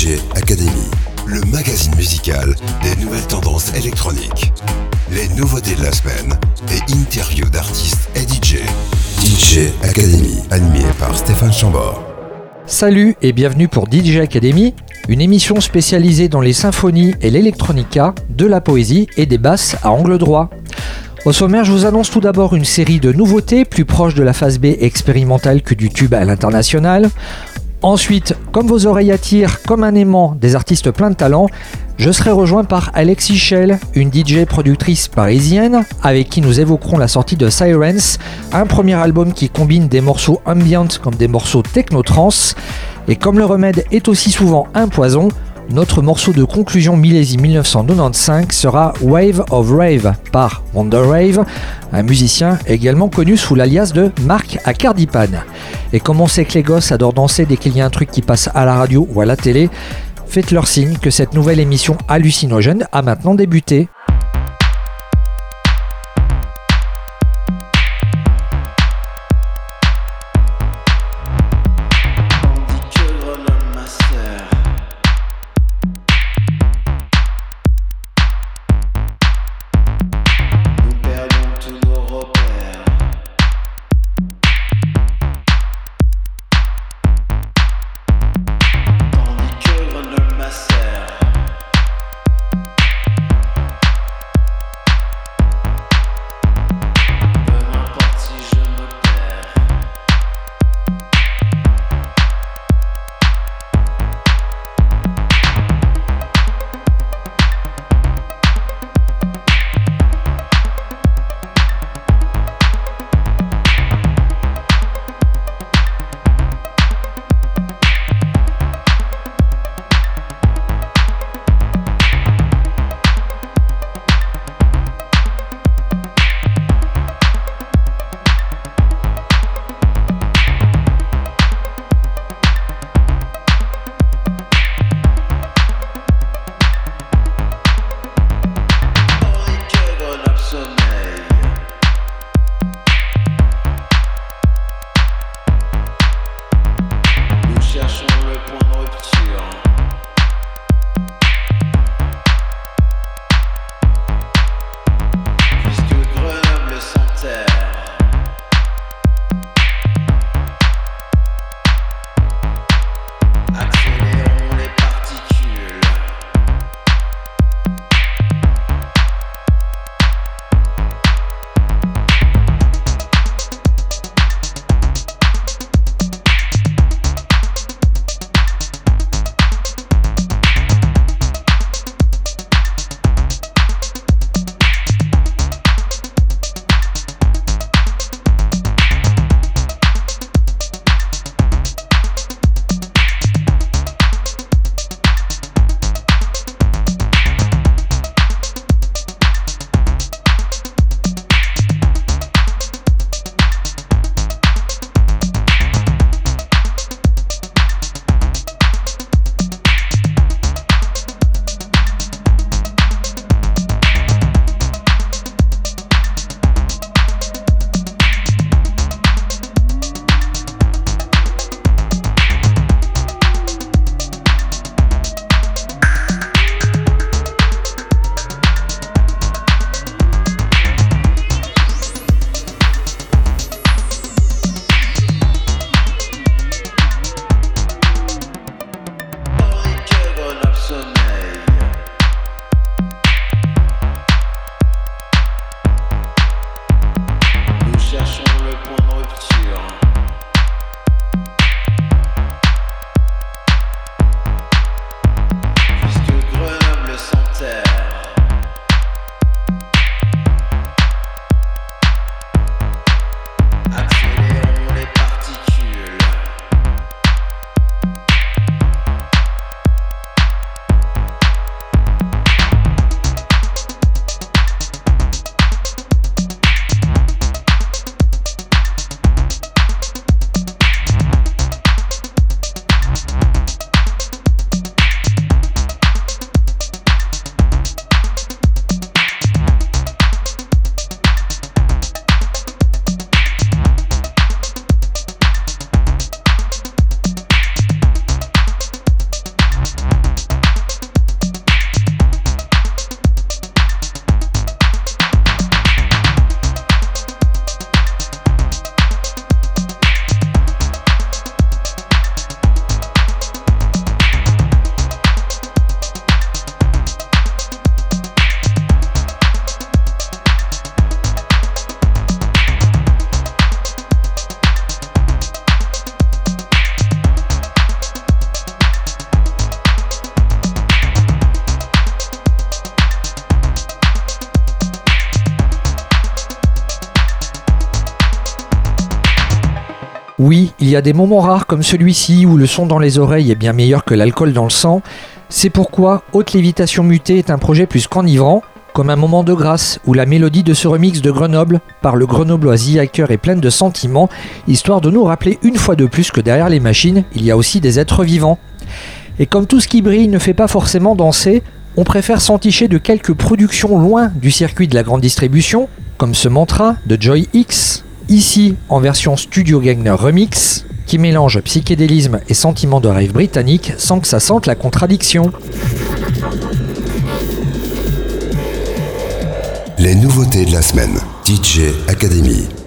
DJ Academy, le magazine musical des nouvelles tendances électroniques. Les nouveautés de la semaine et interviews d'artistes et DJ. DJ Academy, animé par Stéphane Chambord. Salut et bienvenue pour DJ Academy, une émission spécialisée dans les symphonies et l'électronica, de la poésie et des basses à angle droit. Au sommaire, je vous annonce tout d'abord une série de nouveautés plus proches de la phase B expérimentale que du tube à l'international. Ensuite, comme vos oreilles attirent comme un aimant des artistes pleins de talent, je serai rejoint par Alexis Shell, une DJ productrice parisienne, avec qui nous évoquerons la sortie de Sirens, un premier album qui combine des morceaux ambient comme des morceaux techno-trance. Et comme le remède est aussi souvent un poison, notre morceau de conclusion millésime 1995 sera Wave of Rave par Wonder Rave, un musicien également connu sous l'alias de Marc Acardipan. Et comme on sait que les gosses adorent danser dès qu'il y a un truc qui passe à la radio ou à la télé, faites-leur signe que cette nouvelle émission hallucinogène a maintenant débuté. Oui, il y a des moments rares comme celui-ci où le son dans les oreilles est bien meilleur que l'alcool dans le sang. C'est pourquoi Haute Lévitation Mutée est un projet plus qu'enivrant, comme un moment de grâce où la mélodie de ce remix de Grenoble par le grenoblois Hacker est pleine de sentiments, histoire de nous rappeler une fois de plus que derrière les machines, il y a aussi des êtres vivants. Et comme tout ce qui brille ne fait pas forcément danser, on préfère s'enticher de quelques productions loin du circuit de la grande distribution, comme ce mantra de Joy X, ici en version Studio Gagner Remix, qui mélange psychédélisme et sentiment de rêve britannique sans que ça sente la contradiction. Les nouveautés de la semaine. DJ Academy.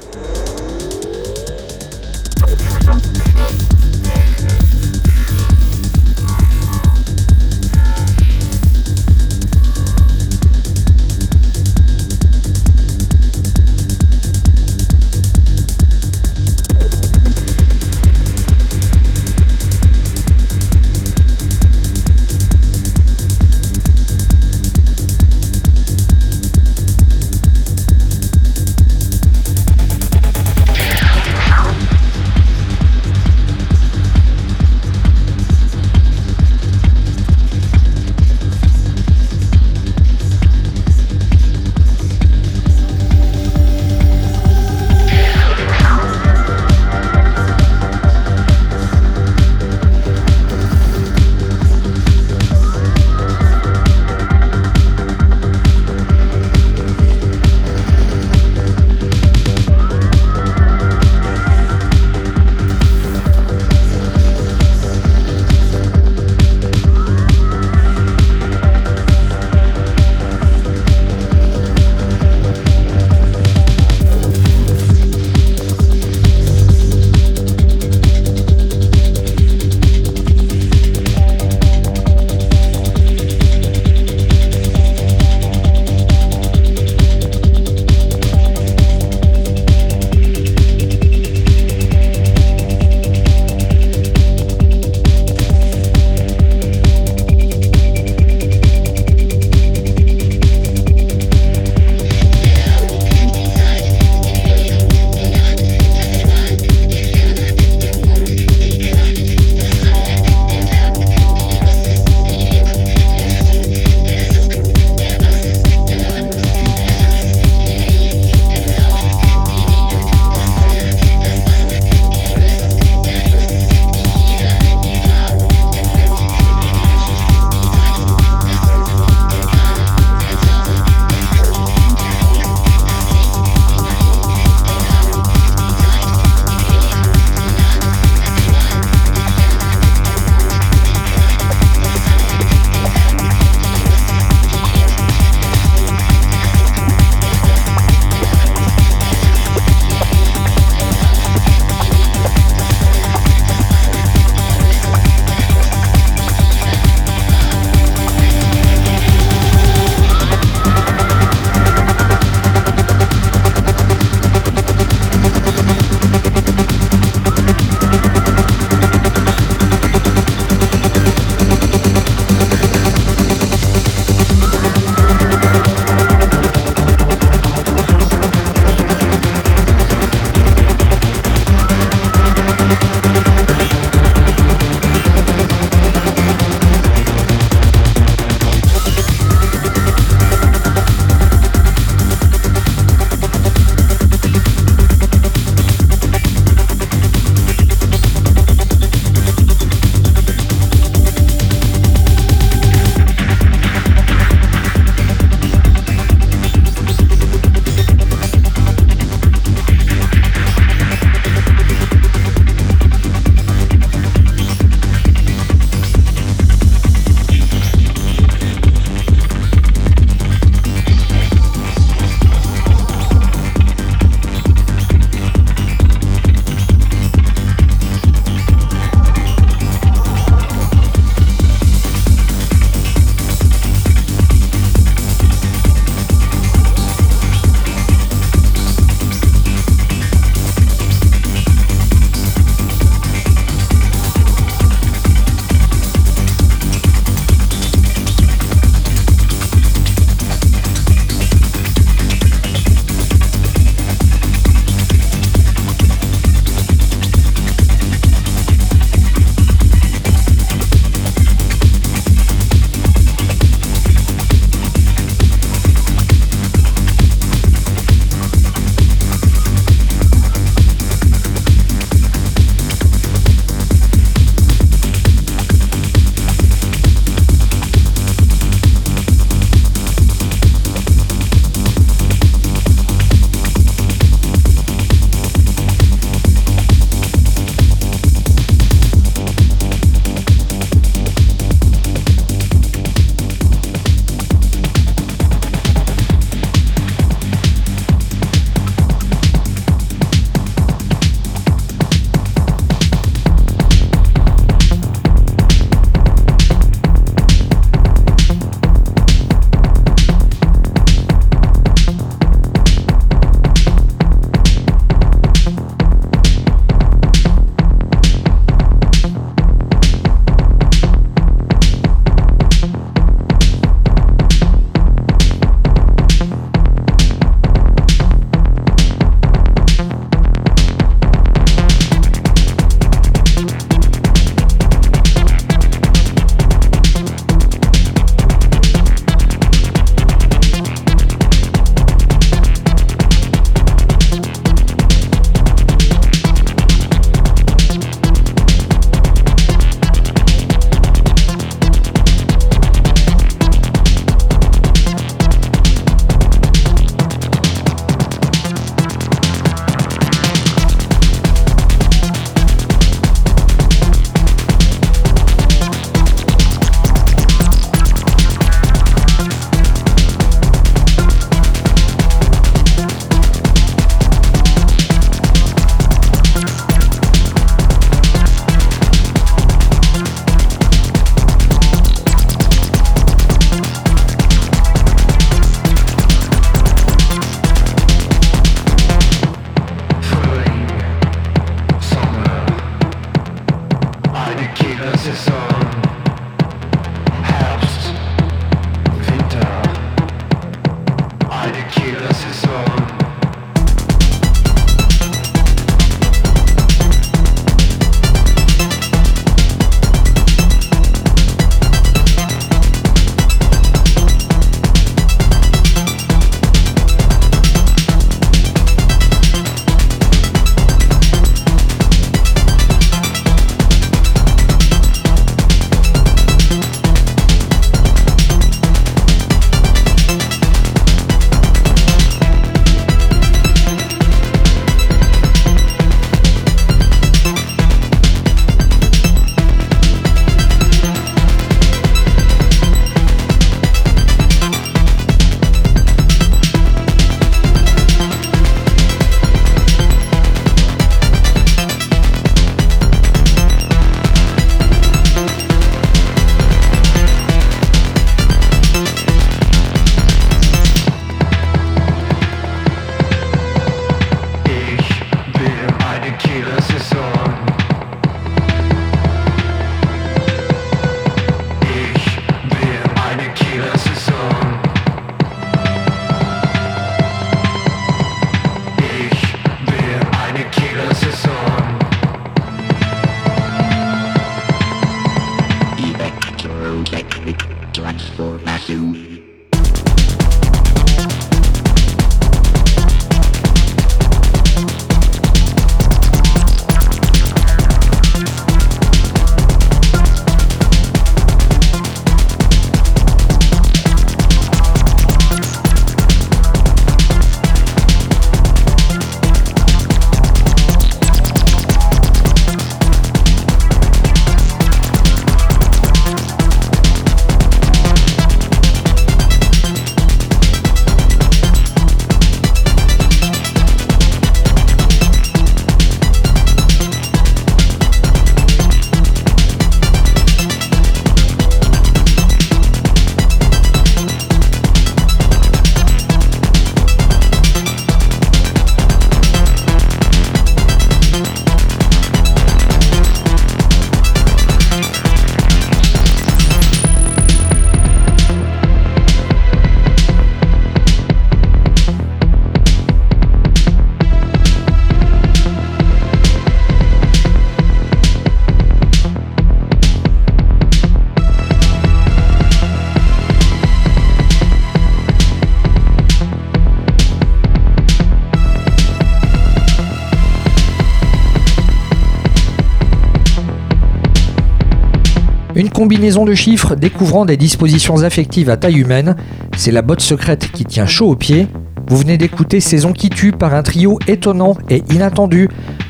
Combinaison de chiffres découvrant des dispositions affectives à taille humaine, c'est la botte secrète qui tient chaud aux pieds. Vous venez d'écouter Saison qui tue par un trio étonnant et inattendu.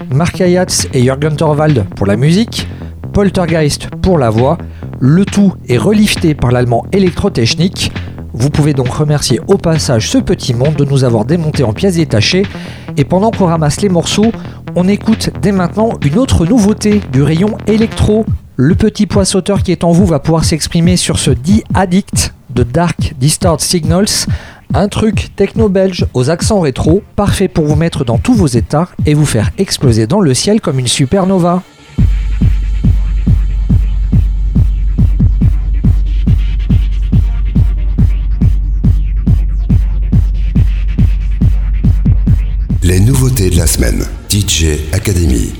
Mark Ayatz et Jürgen Torvald pour la musique, Poltergeist pour la voix. Le tout est relifté par l'allemand électrotechnique. Vous pouvez donc remercier au passage ce petit monde de nous avoir démonté en pièces détachées. Et pendant qu'on ramasse les morceaux, on écoute dès maintenant une autre nouveauté du rayon électro le petit poids sauteur qui est en vous va pouvoir s'exprimer sur ce dit Addict de Dark Distort Signals, un truc techno-belge aux accents rétro, parfait pour vous mettre dans tous vos états et vous faire exploser dans le ciel comme une supernova. Les nouveautés de la semaine. DJ Academy.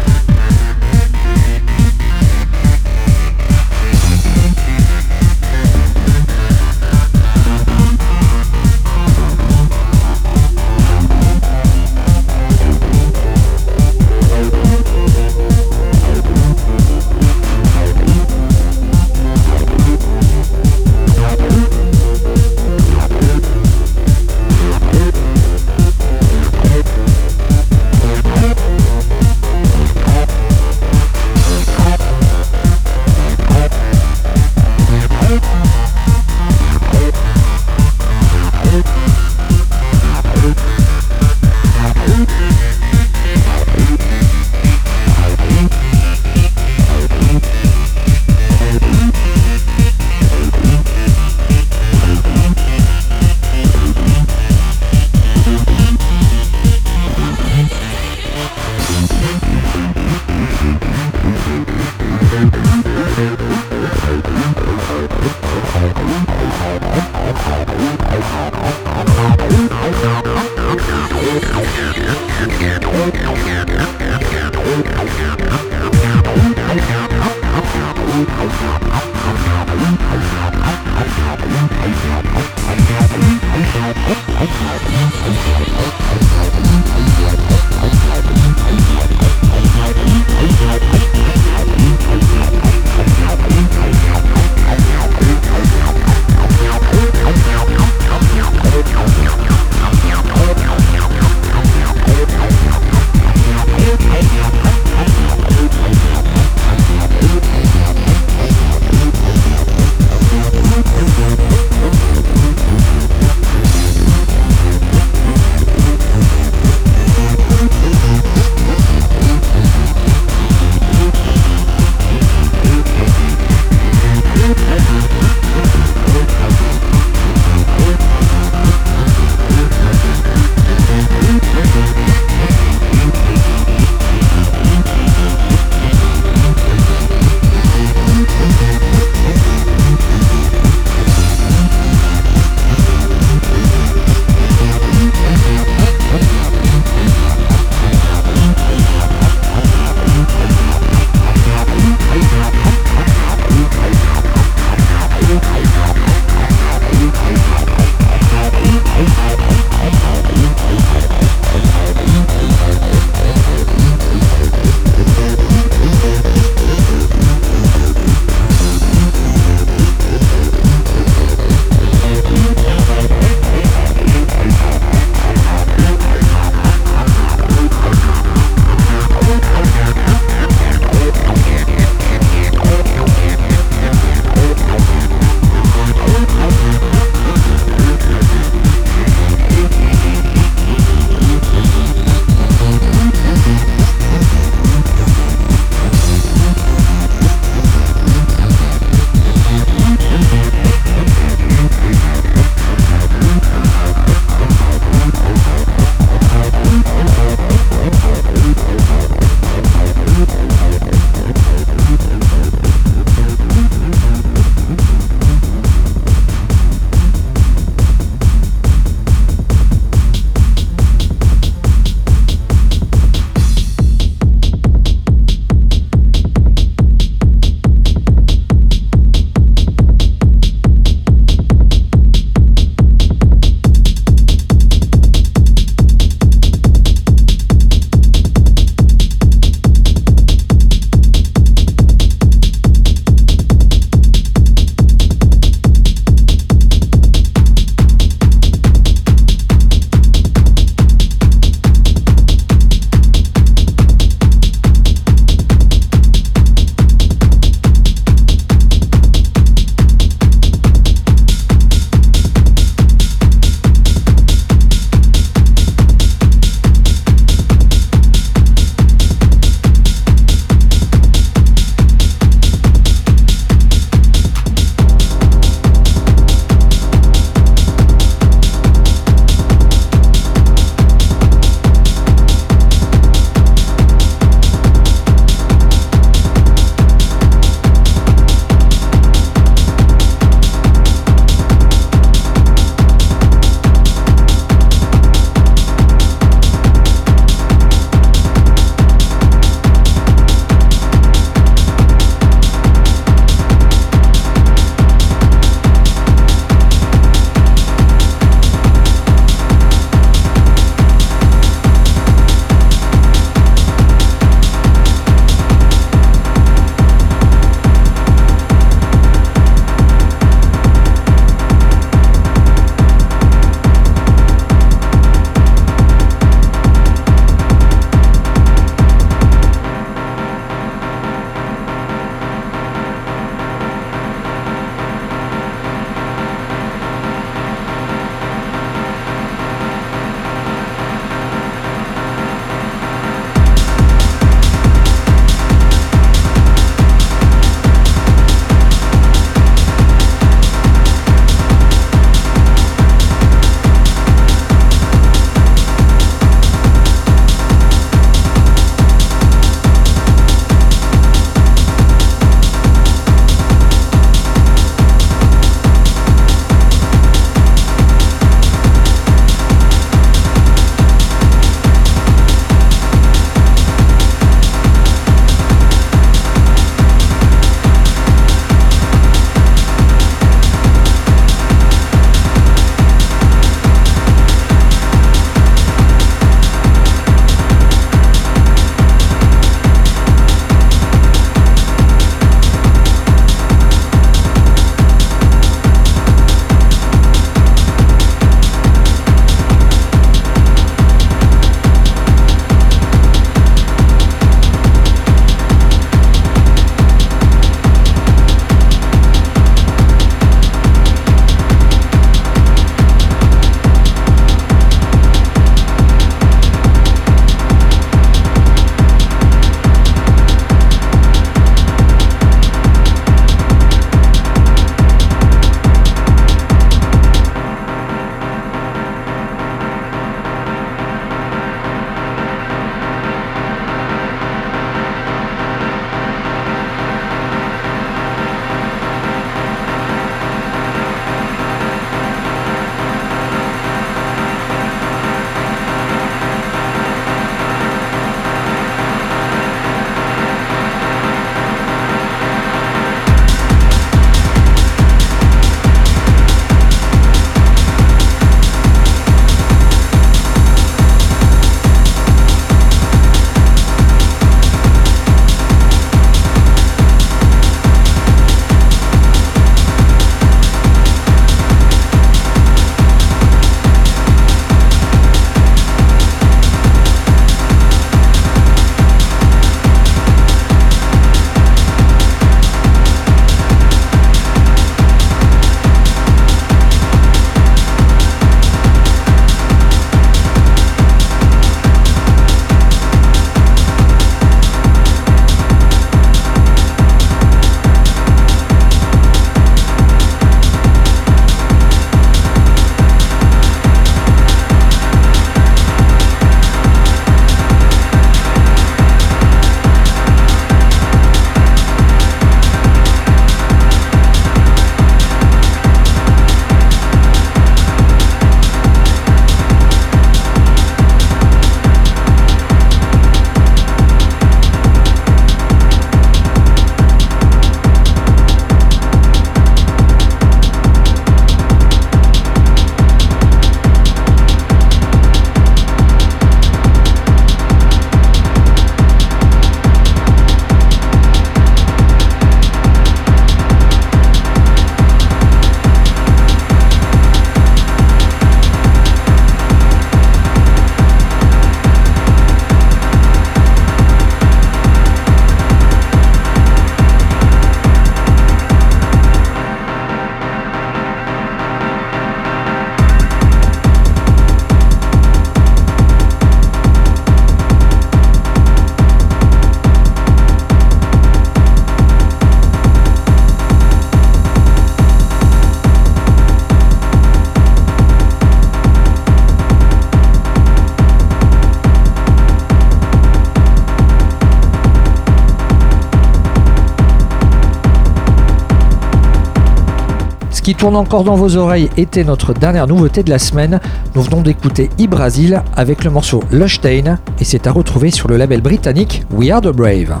Qui tourne encore dans vos oreilles était notre dernière nouveauté de la semaine. Nous venons d'écouter e avec le morceau Lushtain et c'est à retrouver sur le label britannique We Are the Brave.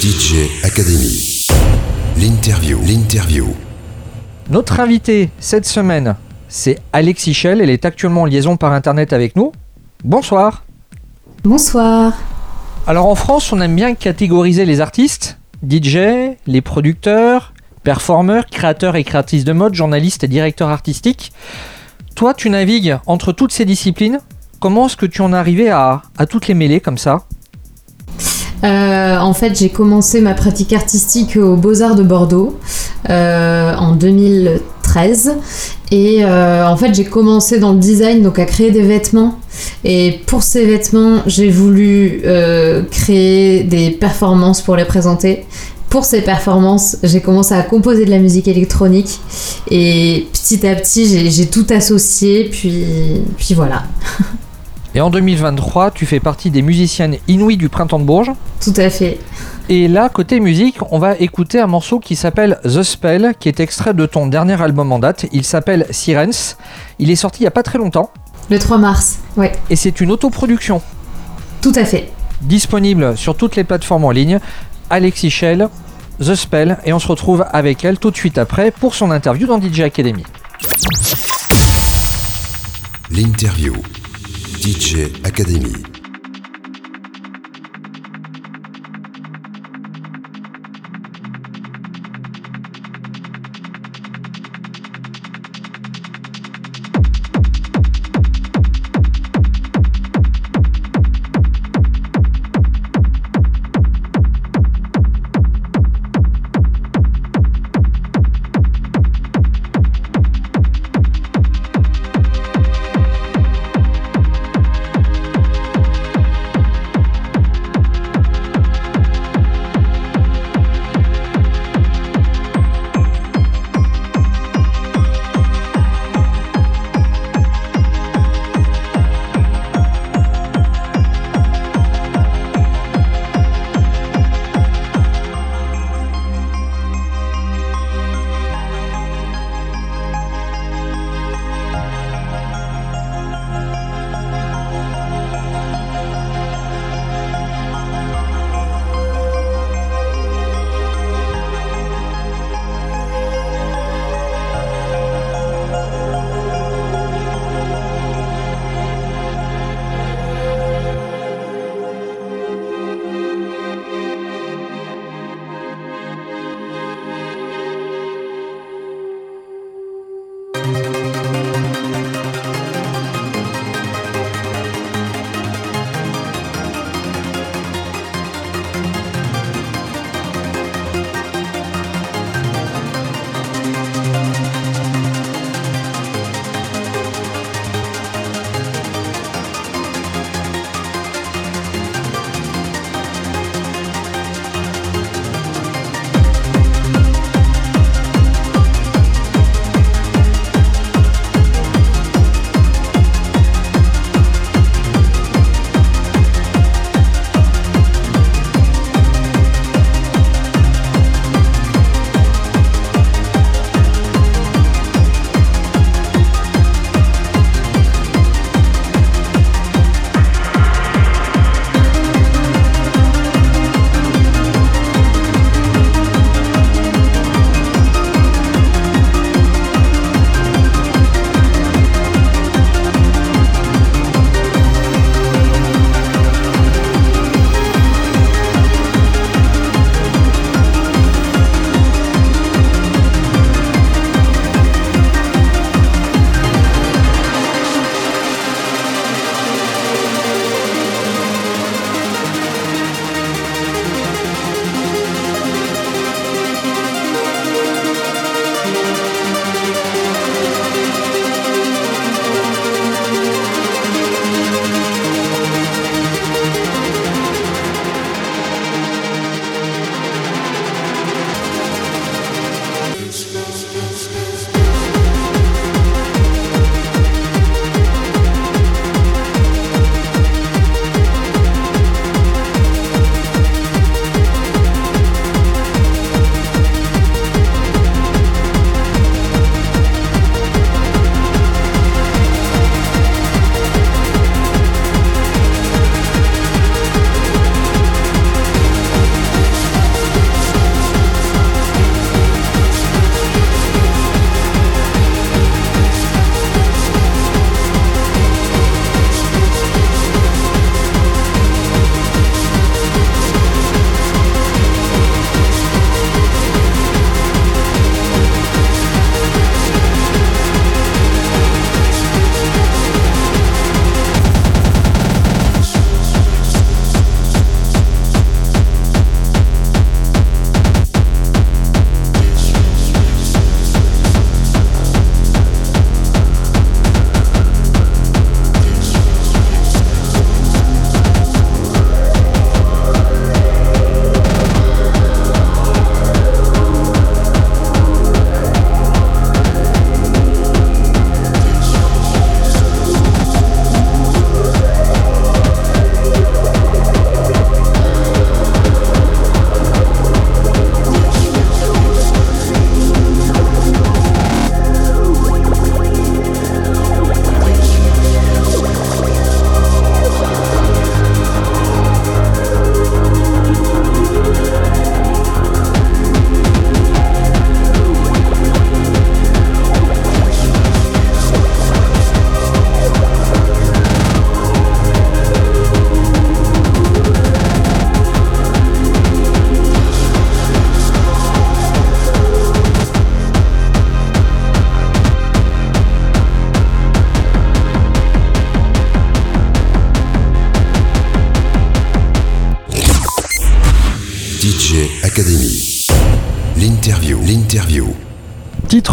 DJ Academy. L'interview. L'interview. Notre invité cette semaine, c'est Alexis Shell. Elle est actuellement en liaison par internet avec nous. Bonsoir. Bonsoir. Alors en France, on aime bien catégoriser les artistes, DJ, les producteurs, performeurs, créateurs et créatrices de mode, journalistes et directeurs artistiques. Toi, tu navigues entre toutes ces disciplines. Comment est-ce que tu en es arrivé à, toutes les mêler comme ça? Euh, en fait, j'ai commencé ma pratique artistique aux Beaux-Arts de Bordeaux euh, en 2013. Et euh, en fait, j'ai commencé dans le design, donc à créer des vêtements. Et pour ces vêtements, j'ai voulu créer des performances pour les présenter pour ces performances, j'ai commencé à composer de la musique électronique et petit à petit, j'ai tout associé, puis, puis voilà. Et en 2023, tu fais partie des musiciennes inouïes du Printemps de Bourges. Tout à fait. Et là, côté musique, on va écouter un morceau qui s'appelle The Spell, qui est extrait de ton dernier album en date. Il s'appelle Sirens. Il est sorti il n'y a pas très longtemps. Le 3 mars, ouais. Et c'est une autoproduction. Tout à fait. Disponible sur toutes les plateformes en ligne. Alexis Shell, The Spell et on se retrouve avec elle tout de suite après pour son interview dans DJ Academy. L'interview DJ Academy.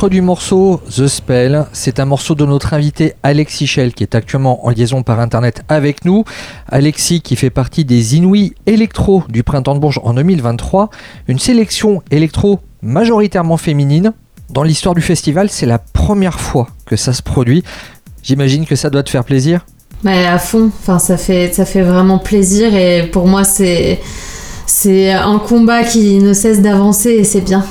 Du morceau The Spell, c'est un morceau de notre invité Alexis Shell qui est actuellement en liaison par internet avec nous. Alexis qui fait partie des Inouïs électro du Printemps de Bourges en 2023, une sélection électro majoritairement féminine. Dans l'histoire du festival, c'est la première fois que ça se produit. J'imagine que ça doit te faire plaisir. Mais à fond, enfin ça fait ça fait vraiment plaisir et pour moi c'est un combat qui ne cesse d'avancer et c'est bien.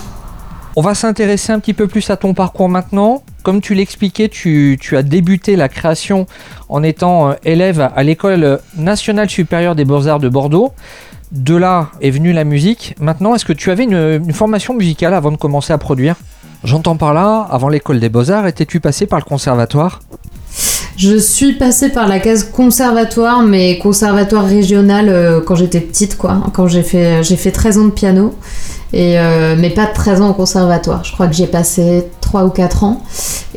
On va s'intéresser un petit peu plus à ton parcours maintenant. Comme tu l'expliquais, tu, as débuté la création en étant euh, élève à l'école nationale supérieure des beaux-arts de Bordeaux. De là est venue la musique. Maintenant, est-ce que tu avais une, une formation musicale avant de commencer à produire? J'entends par là, avant l'école des beaux-arts, étais-tu passé par le conservatoire? Je suis passée par la case conservatoire, mais conservatoire régional euh, quand j'étais petite, quoi. Quand j'ai fait, j'ai fait 13 ans de piano, euh, mais pas 13 ans au conservatoire. Je crois que j'ai passé 3 ou 4 ans.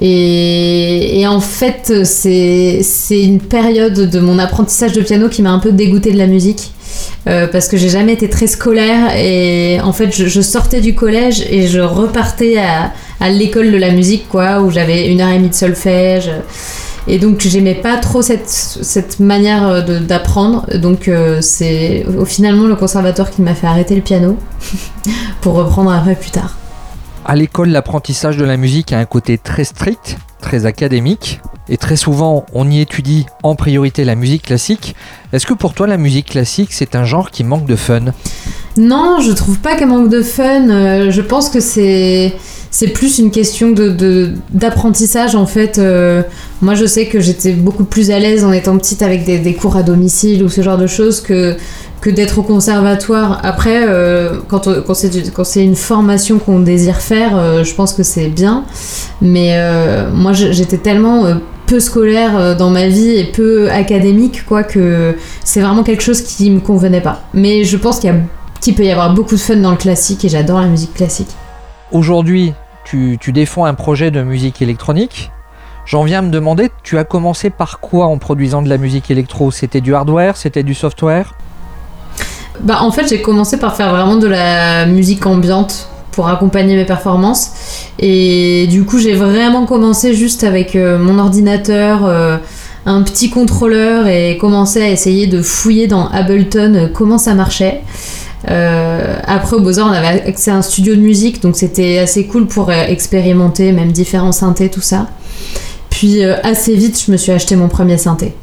Et, en fait, c'est, une période de mon apprentissage de piano qui m'a un peu dégoûtée de la musique. Euh, parce que j'ai jamais été très scolaire et en fait je, je, sortais du collège et je repartais à, à l'école de la musique quoi où j'avais une heure et demie de solfège et donc j'aimais pas trop cette, cette manière euh, d'apprendre. Donc euh, c'est finalement le conservateur qui m'a fait arrêter le piano pour reprendre après plus tard. À l'école, l'apprentissage de la musique a un côté très strict, très académique, et très souvent on y étudie en priorité la musique classique. Est-ce que pour toi la musique classique c'est un genre qui manque de fun? Non, je trouve pas qu'elle manque de fun. Euh, je pense que c'est c'est plus une question de d'apprentissage en fait. Euh, moi, je sais que j'étais beaucoup plus à l'aise en étant petite avec des, des, cours à domicile ou ce genre de choses que que d'être au conservatoire. Après, euh, quand, c'est une formation qu'on désire faire, euh, je pense que c'est bien. Mais euh, moi, j'étais tellement peu scolaire dans ma vie et peu académique, quoi, que c'est vraiment quelque chose qui me convenait pas. Mais je pense qu'il qu peut y avoir beaucoup de fun dans le classique et j'adore la musique classique. Aujourd'hui, tu, tu défends un projet de musique électronique. J'en viens à me demander, tu as commencé par quoi en produisant de la musique électro? C'était du hardware? C'était du software? Bah, en fait, j'ai commencé par faire vraiment de la musique ambiante pour accompagner mes performances. Et du coup, j'ai vraiment commencé juste avec euh, mon ordinateur, euh, un petit contrôleur et commencé à essayer de fouiller dans Ableton euh, comment ça marchait. Après, au Beaux-Arts, on avait accès à un studio de musique, donc c'était assez cool pour expérimenter, même différents synthés, tout ça. Puis assez vite, je me suis acheté mon premier synthé.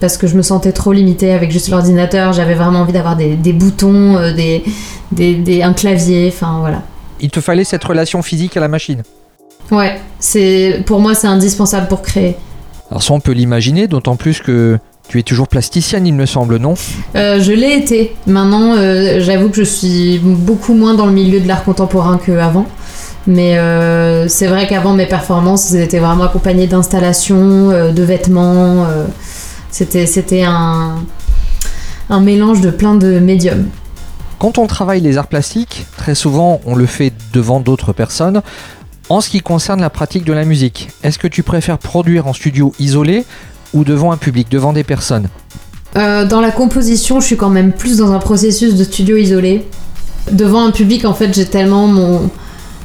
Parce que je me sentais trop limitée avec juste l'ordinateur, j'avais vraiment envie d'avoir des, des, boutons, euh, des, des, des, un clavier, enfin voilà. Il te fallait cette relation physique à la machine Ouais, c'est pour moi c'est indispensable pour créer. Alors ça on peut l'imaginer, d'autant plus que tu es toujours plasticienne, il me semble, non? Euh, Je l'ai été. Maintenant, euh, j'avoue que je suis beaucoup moins dans le milieu de l'art contemporain qu'avant. Mais euh, c'est vrai qu'avant, mes performances étaient vraiment accompagnées d'installations, de vêtements. C'était c'était un, un mélange de plein de médiums. Quand on travaille les arts plastiques, très souvent on le fait devant d'autres personnes. En ce qui concerne la pratique de la musique, est-ce que tu préfères produire en studio isolé ou devant un public, devant des personnes? Euh, dans la composition, je suis quand même plus dans un processus de studio isolé. Devant un public, en fait, j'ai tellement mon.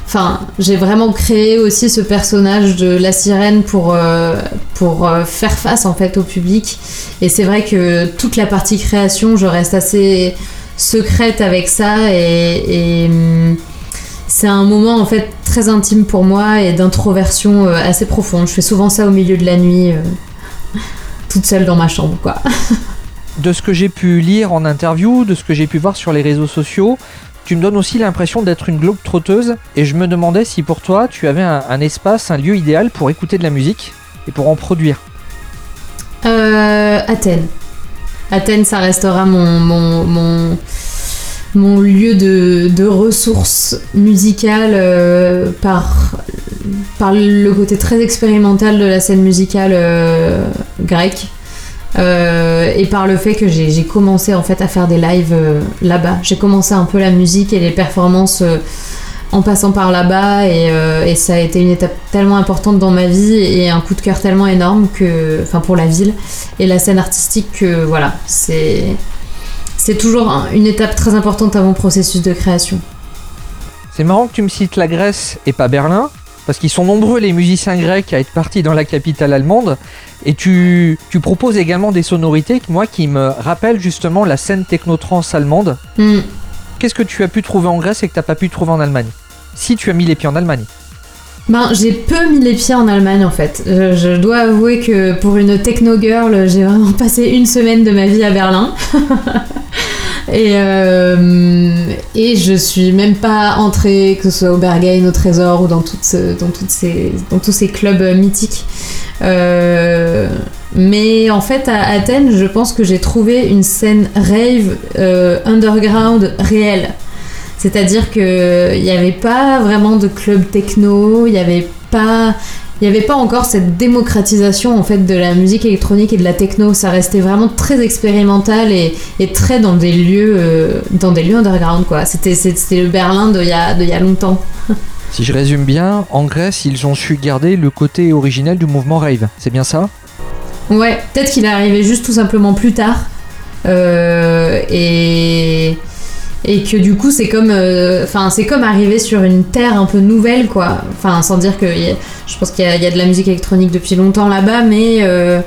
Enfin, j'ai vraiment créé aussi ce personnage de la sirène pour, euh, pour euh, faire face en fait au public. Et c'est vrai que toute la partie création, je reste assez secrète avec ça et, hum, c'est un moment en fait très intime pour moi et d'introversion euh, assez profonde. Je fais souvent ça au milieu de la nuit, toute seule dans ma chambre, quoi. De ce que j'ai pu lire en interview, de ce que j'ai pu voir sur les réseaux sociaux, tu me donnes aussi l'impression d'être une globe trotteuse et je me demandais si pour toi tu avais un, espace, un lieu idéal pour écouter de la musique et pour en produire. Euh, Athènes. Athènes, ça restera mon, mon, mon, mon lieu de, de ressources musicales euh, par, par le côté très expérimental de la scène musicale euh, grecque. Euh, et par le fait que j'ai commencé en fait à faire des lives euh, là-bas. J'ai commencé un peu la musique et les performances euh, en passant par là-bas et, ça a été une étape tellement importante dans ma vie et un coup de cœur tellement énorme que, enfin pour la ville et la scène artistique que voilà, c'est c'est toujours un- une étape très importante à mon processus de création. C'est marrant que tu me cites la Grèce et pas Berlin, parce qu'ils sont nombreux les musiciens grecs à être partis dans la capitale allemande, et tu, tu proposes également des sonorités moi qui me rappellent justement la scène techno-trance allemande. Hmm. Qu'est-ce que tu as pu trouver en Grèce et que tu n'as pas pu trouver en Allemagne? Si tu as mis les pieds en Allemagne. Ben, j'ai peu mis les pieds en Allemagne en fait. Je, je dois avouer que pour une techno girl, j'ai vraiment passé une semaine de ma vie à Berlin. et, euh, et je suis même pas entrée, que ce soit au Berghain, au Trésor ou dans, toutes dans, toutes ces, dans tous ces clubs mythiques. Euh, mais en fait, à Athènes, je pense que j'ai trouvé une scène rave euh, underground réelle. C'est-à-dire que il n'y avait pas vraiment de club techno, il n'y avait pas il n'y avait pas encore cette démocratisation en fait de la musique électronique et de la techno. Ça restait vraiment très expérimental et, et très dans des lieux euh, dans des lieux underground quoi. C'était c'était le Berlin de il y a de il y a longtemps. Si je résume bien, en Grèce, ils ont su garder le côté originel du mouvement rave. C'est bien ça? Ouais, peut-être qu'il est arrivé juste tout simplement plus tard. Euh, et, et que du coup, c'est comme, euh, enfin, c'est comme arriver sur une terre un peu nouvelle, quoi. Enfin, sans dire que je pense qu'il y, a- de la musique électronique depuis longtemps là-bas, mais, euh,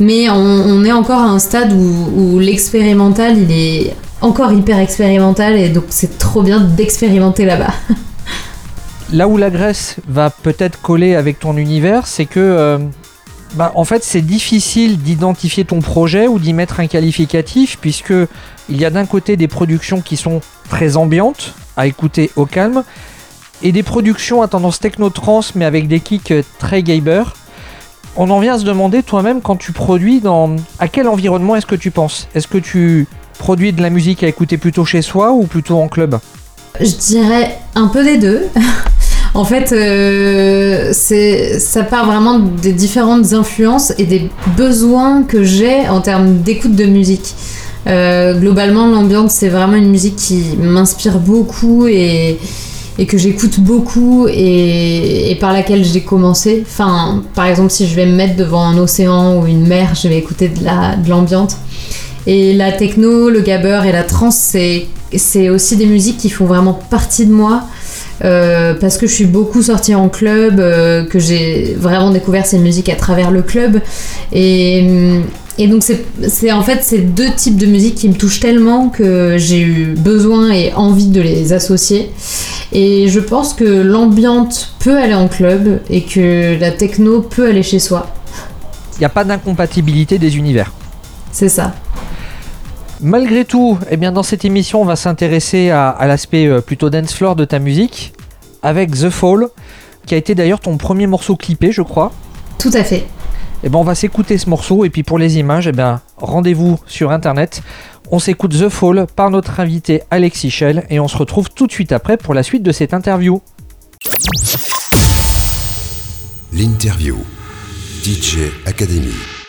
mais on, on est encore à un stade où, où l'expérimental, il est encore hyper expérimental, et donc c'est trop bien d'expérimenter là-bas. Là où la Grèce va peut-être coller avec ton univers, c'est que euh, bah, en fait c'est difficile d'identifier ton projet ou d'y mettre un qualificatif puisque il y a d'un côté des productions qui sont très ambiantes à écouter au calme et des productions à tendance techno-trans mais avec des kicks très gaber. On en vient à se demander toi-même quand tu produis dans à quel environnement est-ce que tu penses? Est-ce que tu produis de la musique à écouter plutôt chez soi ou plutôt en club? Je dirais un peu des deux. en fait, euh, ça part vraiment des différentes influences et des besoins que j'ai en termes d'écoute de musique. Euh, globalement, l'ambiance, c'est vraiment une musique qui m'inspire beaucoup et, que j'écoute beaucoup et, par laquelle j'ai commencé. Enfin, par exemple, si je vais me mettre devant un océan ou une mer, je vais écouter de, la, de. Et la techno, le gabber et la trance, c'est aussi des musiques qui font vraiment partie de moi. Euh, parce que je suis beaucoup sortie en club, euh, que j'ai vraiment découvert ces musiques à travers le club. Et, et donc, c'est, c'est en fait ces deux types de musique qui me touchent tellement que j'ai eu besoin et envie de les associer. Et je pense que l'ambiance peut aller en club et que la techno peut aller chez soi. Il n'y a pas d'incompatibilité des univers. C'est ça. Malgré tout, eh bien dans cette émission, on va s'intéresser à, à l'aspect euh, plutôt dance floor de ta musique avec The Fall, qui a été d'ailleurs ton premier morceau clippé, je crois. Tout à fait. Eh ben on va s'écouter ce morceau et puis pour les images, eh bien rendez-vous sur internet. On s'écoute The Fall par notre invité Alexis Shell et on se retrouve tout de suite après pour la suite de cette interview. L'interview. DJ Academy.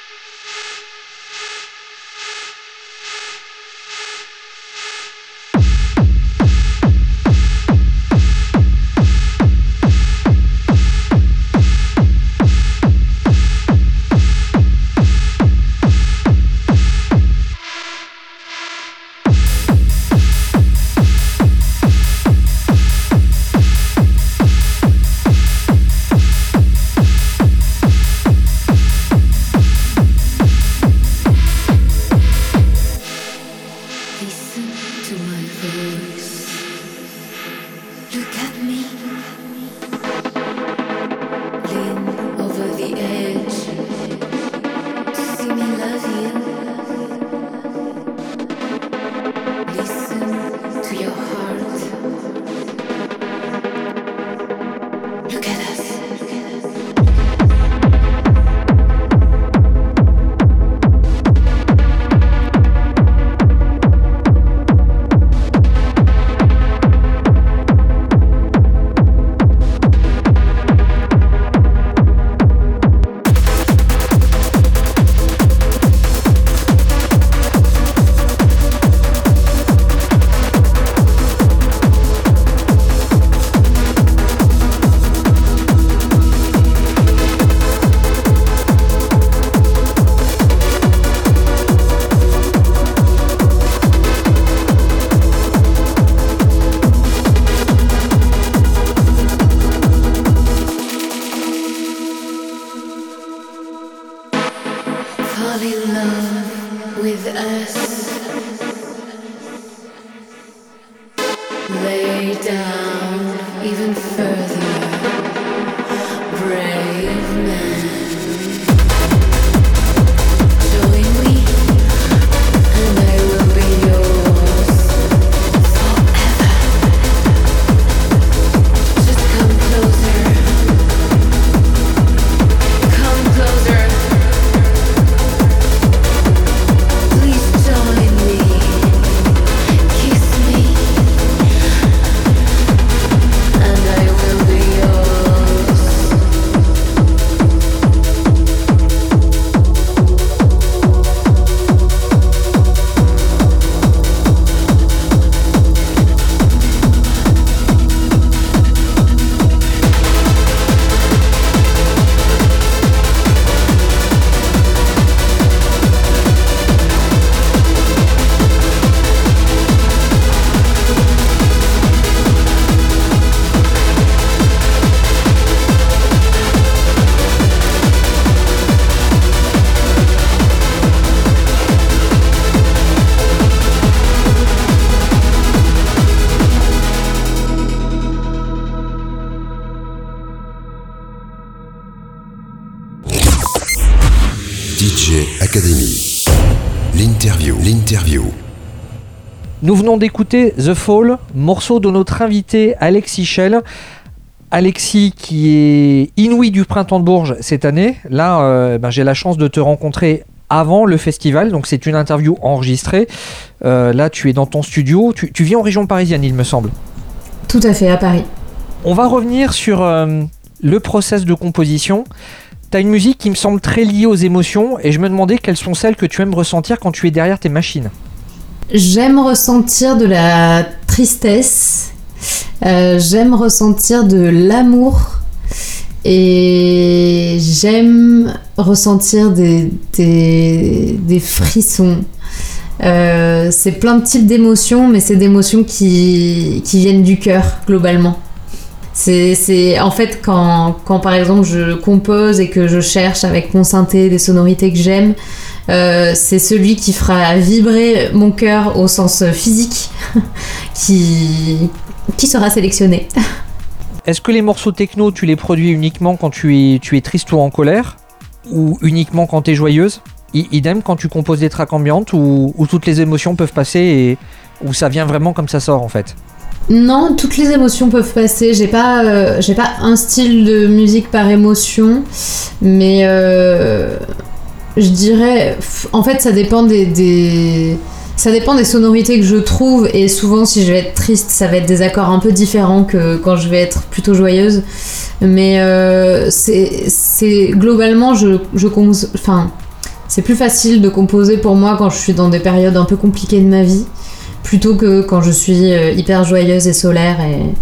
Venons d'écouter The Fall, morceau de notre invité Alexis Schell. Alexis qui est inouï du printemps de Bourges cette année. Là, euh, ben, j'ai la chance de te rencontrer avant le festival, donc c'est une interview enregistrée. Euh, là, tu es dans ton studio. Tu, vis en région parisienne, il me semble. Tout à fait, à Paris. On va revenir sur euh, le process de composition. Tu as une musique qui me semble très liée aux émotions et je me demandais quelles sont celles que tu aimes ressentir quand tu es derrière tes machines. J'aime ressentir de la tristesse, euh, j'aime ressentir de l'amour et j'aime ressentir des, des, frissons. Euh, c'est plein de types d'émotions, mais c'est d'émotions qui, qui viennent du cœur globalement. C'est en fait quand, quand, par exemple je compose et que je cherche avec mon synthé des sonorités que j'aime, euh, c'est celui qui fera vibrer mon cœur au sens physique qui, qui sera sélectionné. Est-ce que les morceaux techno, tu les produis uniquement quand tu es, tu es triste ou en colère? Ou uniquement quand tu es joyeuse Idem quand tu composes des tracks ambiantes où, toutes les émotions peuvent passer et où ça vient vraiment comme ça sort en fait? Non, toutes les émotions peuvent passer. J'ai pas, euh, j'ai pas un style de musique par émotion, mais euh, je dirais, en fait, ça dépend des, ça dépend des sonorités que je trouve et souvent si je vais être triste, ça va être des accords un peu différents que quand je vais être plutôt joyeuse. Mais euh, c'est globalement, je, je enfin, c'est plus facile de composer pour moi quand je suis dans des périodes un peu compliquées de ma vie plutôt que quand je suis euh, hyper joyeuse et solaire et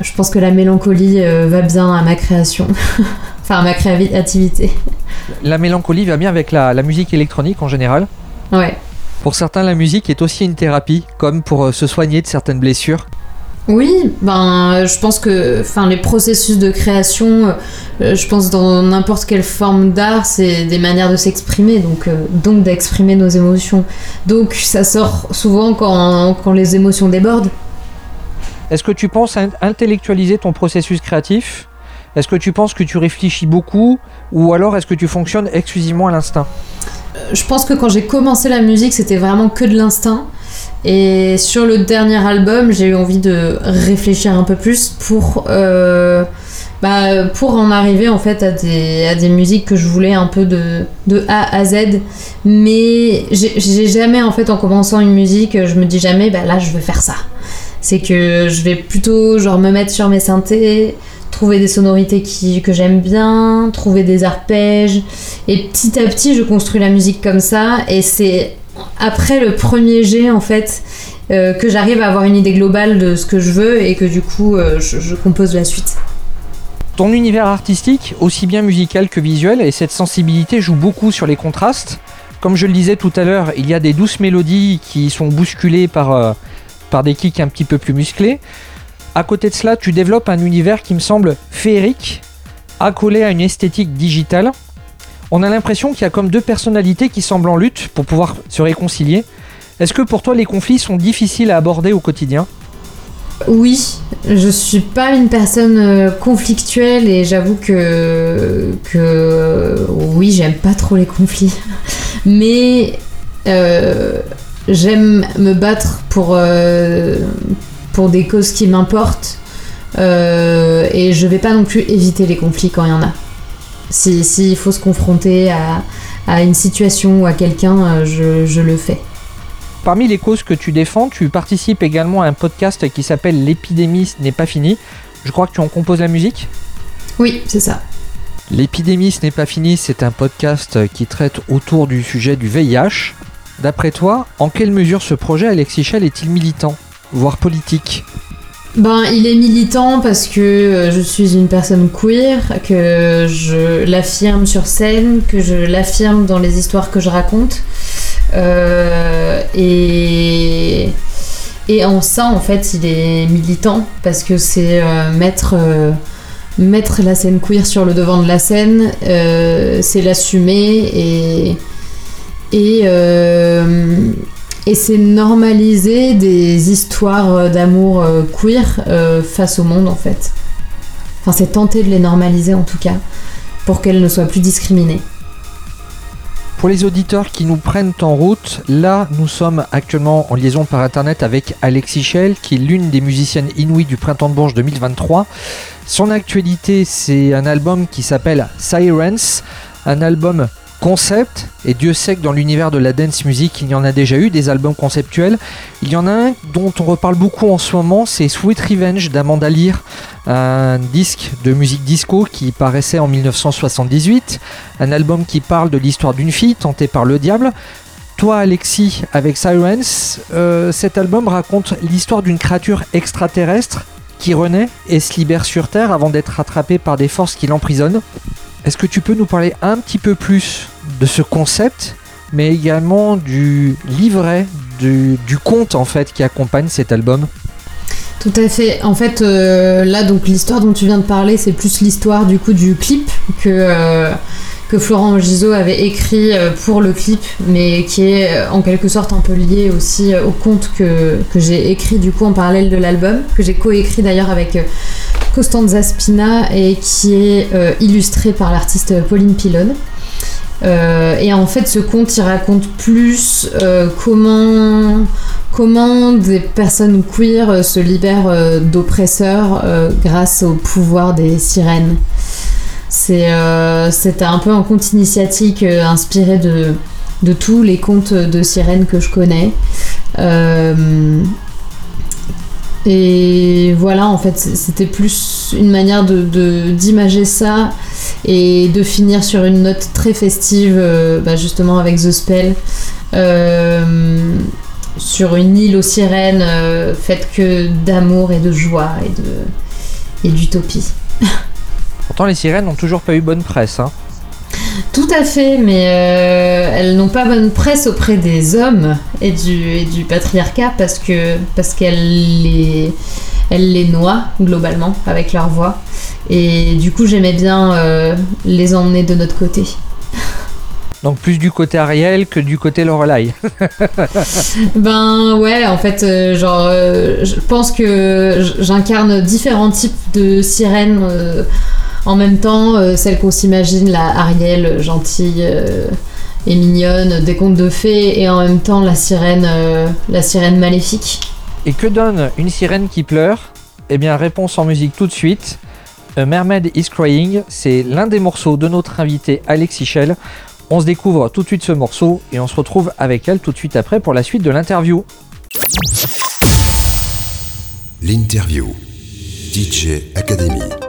je pense que la mélancolie euh, va bien à ma création, enfin à ma créativité. La mélancolie va bien avec la, musique électronique en général Ouais. Pour certains, la musique est aussi une thérapie, comme pour euh, se soigner de certaines blessures. Oui, ben, je pense que enfin, les processus de création, euh, je pense dans n'importe quelle forme d'art, c'est des manières de s'exprimer, donc, euh, donc d'exprimer nos émotions. Donc ça sort souvent quand, quand les émotions débordent. Est-ce que tu penses intellectualiser ton processus créatif? Est-ce que tu penses que tu réfléchis beaucoup ou alors est-ce que tu fonctionnes exclusivement à l'instinct euh, Je pense que quand j'ai commencé la musique, c'était vraiment que de l'instinct. Et sur le dernier album, j'ai eu envie de réfléchir un peu plus pour, euh, bah, pour en arriver en fait à des, à des musiques que je voulais un peu de, de A à Z. Mais j'ai jamais en fait en commençant une musique, je me dis jamais bah là je veux faire ça. C'est que je vais plutôt genre me mettre sur mes synthés, trouver des sonorités qui, que j'aime bien, trouver des arpèges. Et petit à petit, je construis la musique comme ça. Et c'est après le premier jet, en fait, euh, que j'arrive à avoir une idée globale de ce que je veux et que du coup, euh, je, compose la suite. Ton univers artistique, aussi bien musical que visuel, et cette sensibilité joue beaucoup sur les contrastes. Comme je le disais tout à l'heure, il y a des douces mélodies qui sont bousculées par, euh, par des kicks un petit peu plus musclés. À côté de cela, tu développes un univers qui me semble féerique, accolé à une esthétique digitale. On a l'impression qu'il y a comme deux personnalités qui semblent en lutte pour pouvoir se réconcilier. Est-ce que pour toi les conflits sont difficiles à aborder au quotidien? Oui, je suis pas une personne euh, conflictuelle et j'avoue que, que oui, j'aime pas trop les conflits. Mais euh, j'aime me battre pour, euh, pour des causes qui m'importent. et je vais pas non plus éviter les conflits quand il y en a. S'il si, faut se confronter à, à, une situation ou à quelqu'un, je, je le fais. Parmi les causes que tu défends, tu participes également à un podcast qui s'appelle L'épidémie n'est pas finie. Je crois que tu en composes la musique? Oui, c'est ça. L'épidémie n'est pas finie, c'est un podcast qui traite autour du sujet du VIH. D'après toi, en quelle mesure ce projet Alexis Chel est-il militant, voire politique ben, il est militant parce que euh, je suis une personne queer, que je l'affirme sur scène, que je l'affirme dans les histoires que je raconte. Euh, et, en ça, en fait, il est militant parce que c'est euh, mettre, mettre la scène queer sur le devant de la scène, c'est l'assumer et, et, et c'est normaliser des histoires d'amour queer face au monde, en fait. Enfin, c'est tenter de les normaliser en tout cas pour qu'elles ne soient plus discriminées. Pour les auditeurs qui nous prennent en route, là nous sommes actuellement en liaison par internet avec Alexis Schell, qui est l'une des musiciennes inouïes du Printemps de Bourges 2023. Son actualité, c'est un album qui s'appelle Sirens, un album concept, et Dieu sait que dans l'univers de la dance music, il y en a déjà eu des albums conceptuels. Il y en a un dont on reparle beaucoup en ce moment, c'est Sweet Revenge d'Amanda Lear, un disque de musique disco qui paraissait en 1978, un album qui parle de l'histoire d'une fille tentée par le diable. Toi, Alexis, avec Sirens, euh, cet album raconte l'histoire d'une créature extraterrestre qui renaît et se libère sur Terre avant d'être rattrapée par des forces qui l'emprisonnent. Est-ce que tu peux nous parler un petit peu plus de ce concept, mais également du livret, du, conte en fait qui accompagne cet album? Tout à fait. En fait, euh, là, donc l'histoire dont tu viens de parler, c'est plus l'histoire du coup du clip que euh, que Florent Gisot avait écrit euh, pour le clip, mais qui est en quelque sorte un peu lié aussi au conte que, j'ai écrit du coup en parallèle de l'album, que j'ai coécrit d'ailleurs avec Costanza Spina et qui est euh, illustré par l'artiste Pauline Pilon. Euh, et en fait, ce conte, il raconte plus euh, comment, comment des personnes queer se libèrent d'oppresseurs grâce au pouvoir des sirènes. C'est, c'était un peu un conte initiatique inspiré de, de tous les contes de sirènes que je connais. Et voilà, en fait, c'était plus une manière de, d'imager ça et de finir sur une note très festive, euh, bah, justement avec The Spell, euh, sur une île aux sirènes euh, faite que d'amour et de joie et, de, et d'utopie. Pourtant, les sirènes n'ont toujours pas eu bonne presse. Hein. Tout à fait, mais euh, elles n'ont pas bonne presse auprès des hommes et du, du patriarcat parce que parce qu'elles les, elles les noient globalement avec leur voix. Et du coup, j'aimais bien euh, les emmener de notre côté. Donc plus du côté Ariel que du côté Lorelai. ben ouais, en fait, euh, genre, je pense que j'incarne différents types de sirènes en même temps, euh, celle qu'on s'imagine, la Ariel euh, gentille euh, et mignonne des contes de fées, et en même temps la sirène, la sirène maléfique. Et que donne une sirène qui pleure? Eh bien, réponse en musique tout de suite. A Mermaid is Crying, c'est l'un des morceaux de notre invité Alexis Shell. On se découvre tout de suite ce morceau et on se retrouve avec elle tout de suite après pour la suite de l'interview. L'interview. DJ Academy.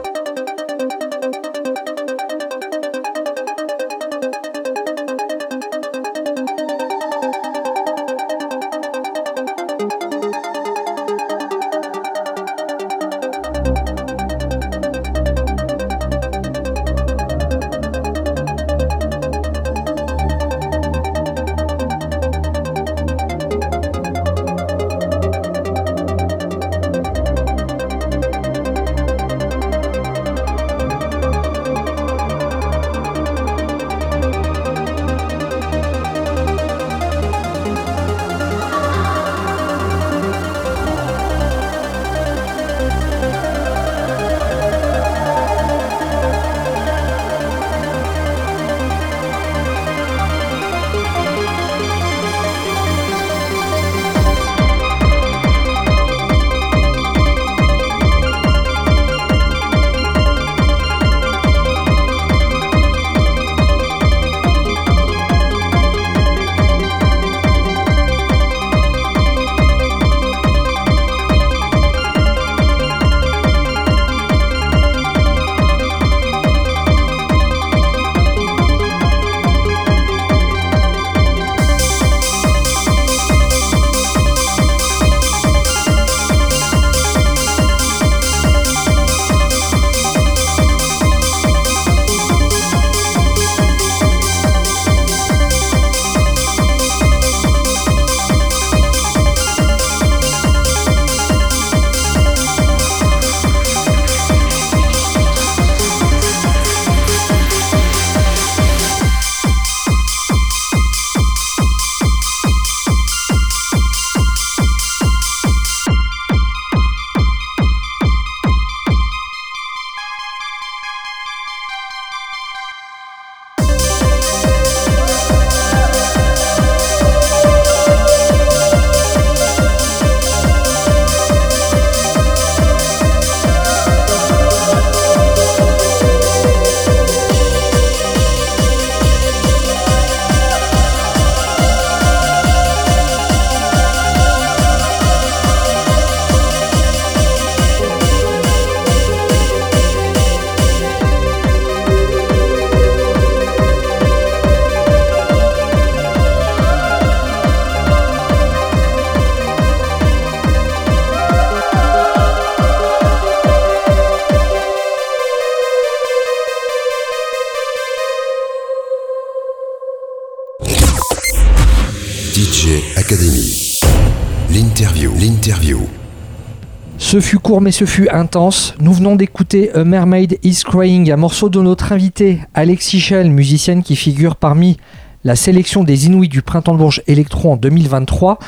Ce fut court mais ce fut intense. Nous venons d'écouter A Mermaid is Crying, un morceau de notre invité Alexis Schell, musicienne qui figure parmi la sélection des Inuits du Printemps de Bourges Electro en 2023.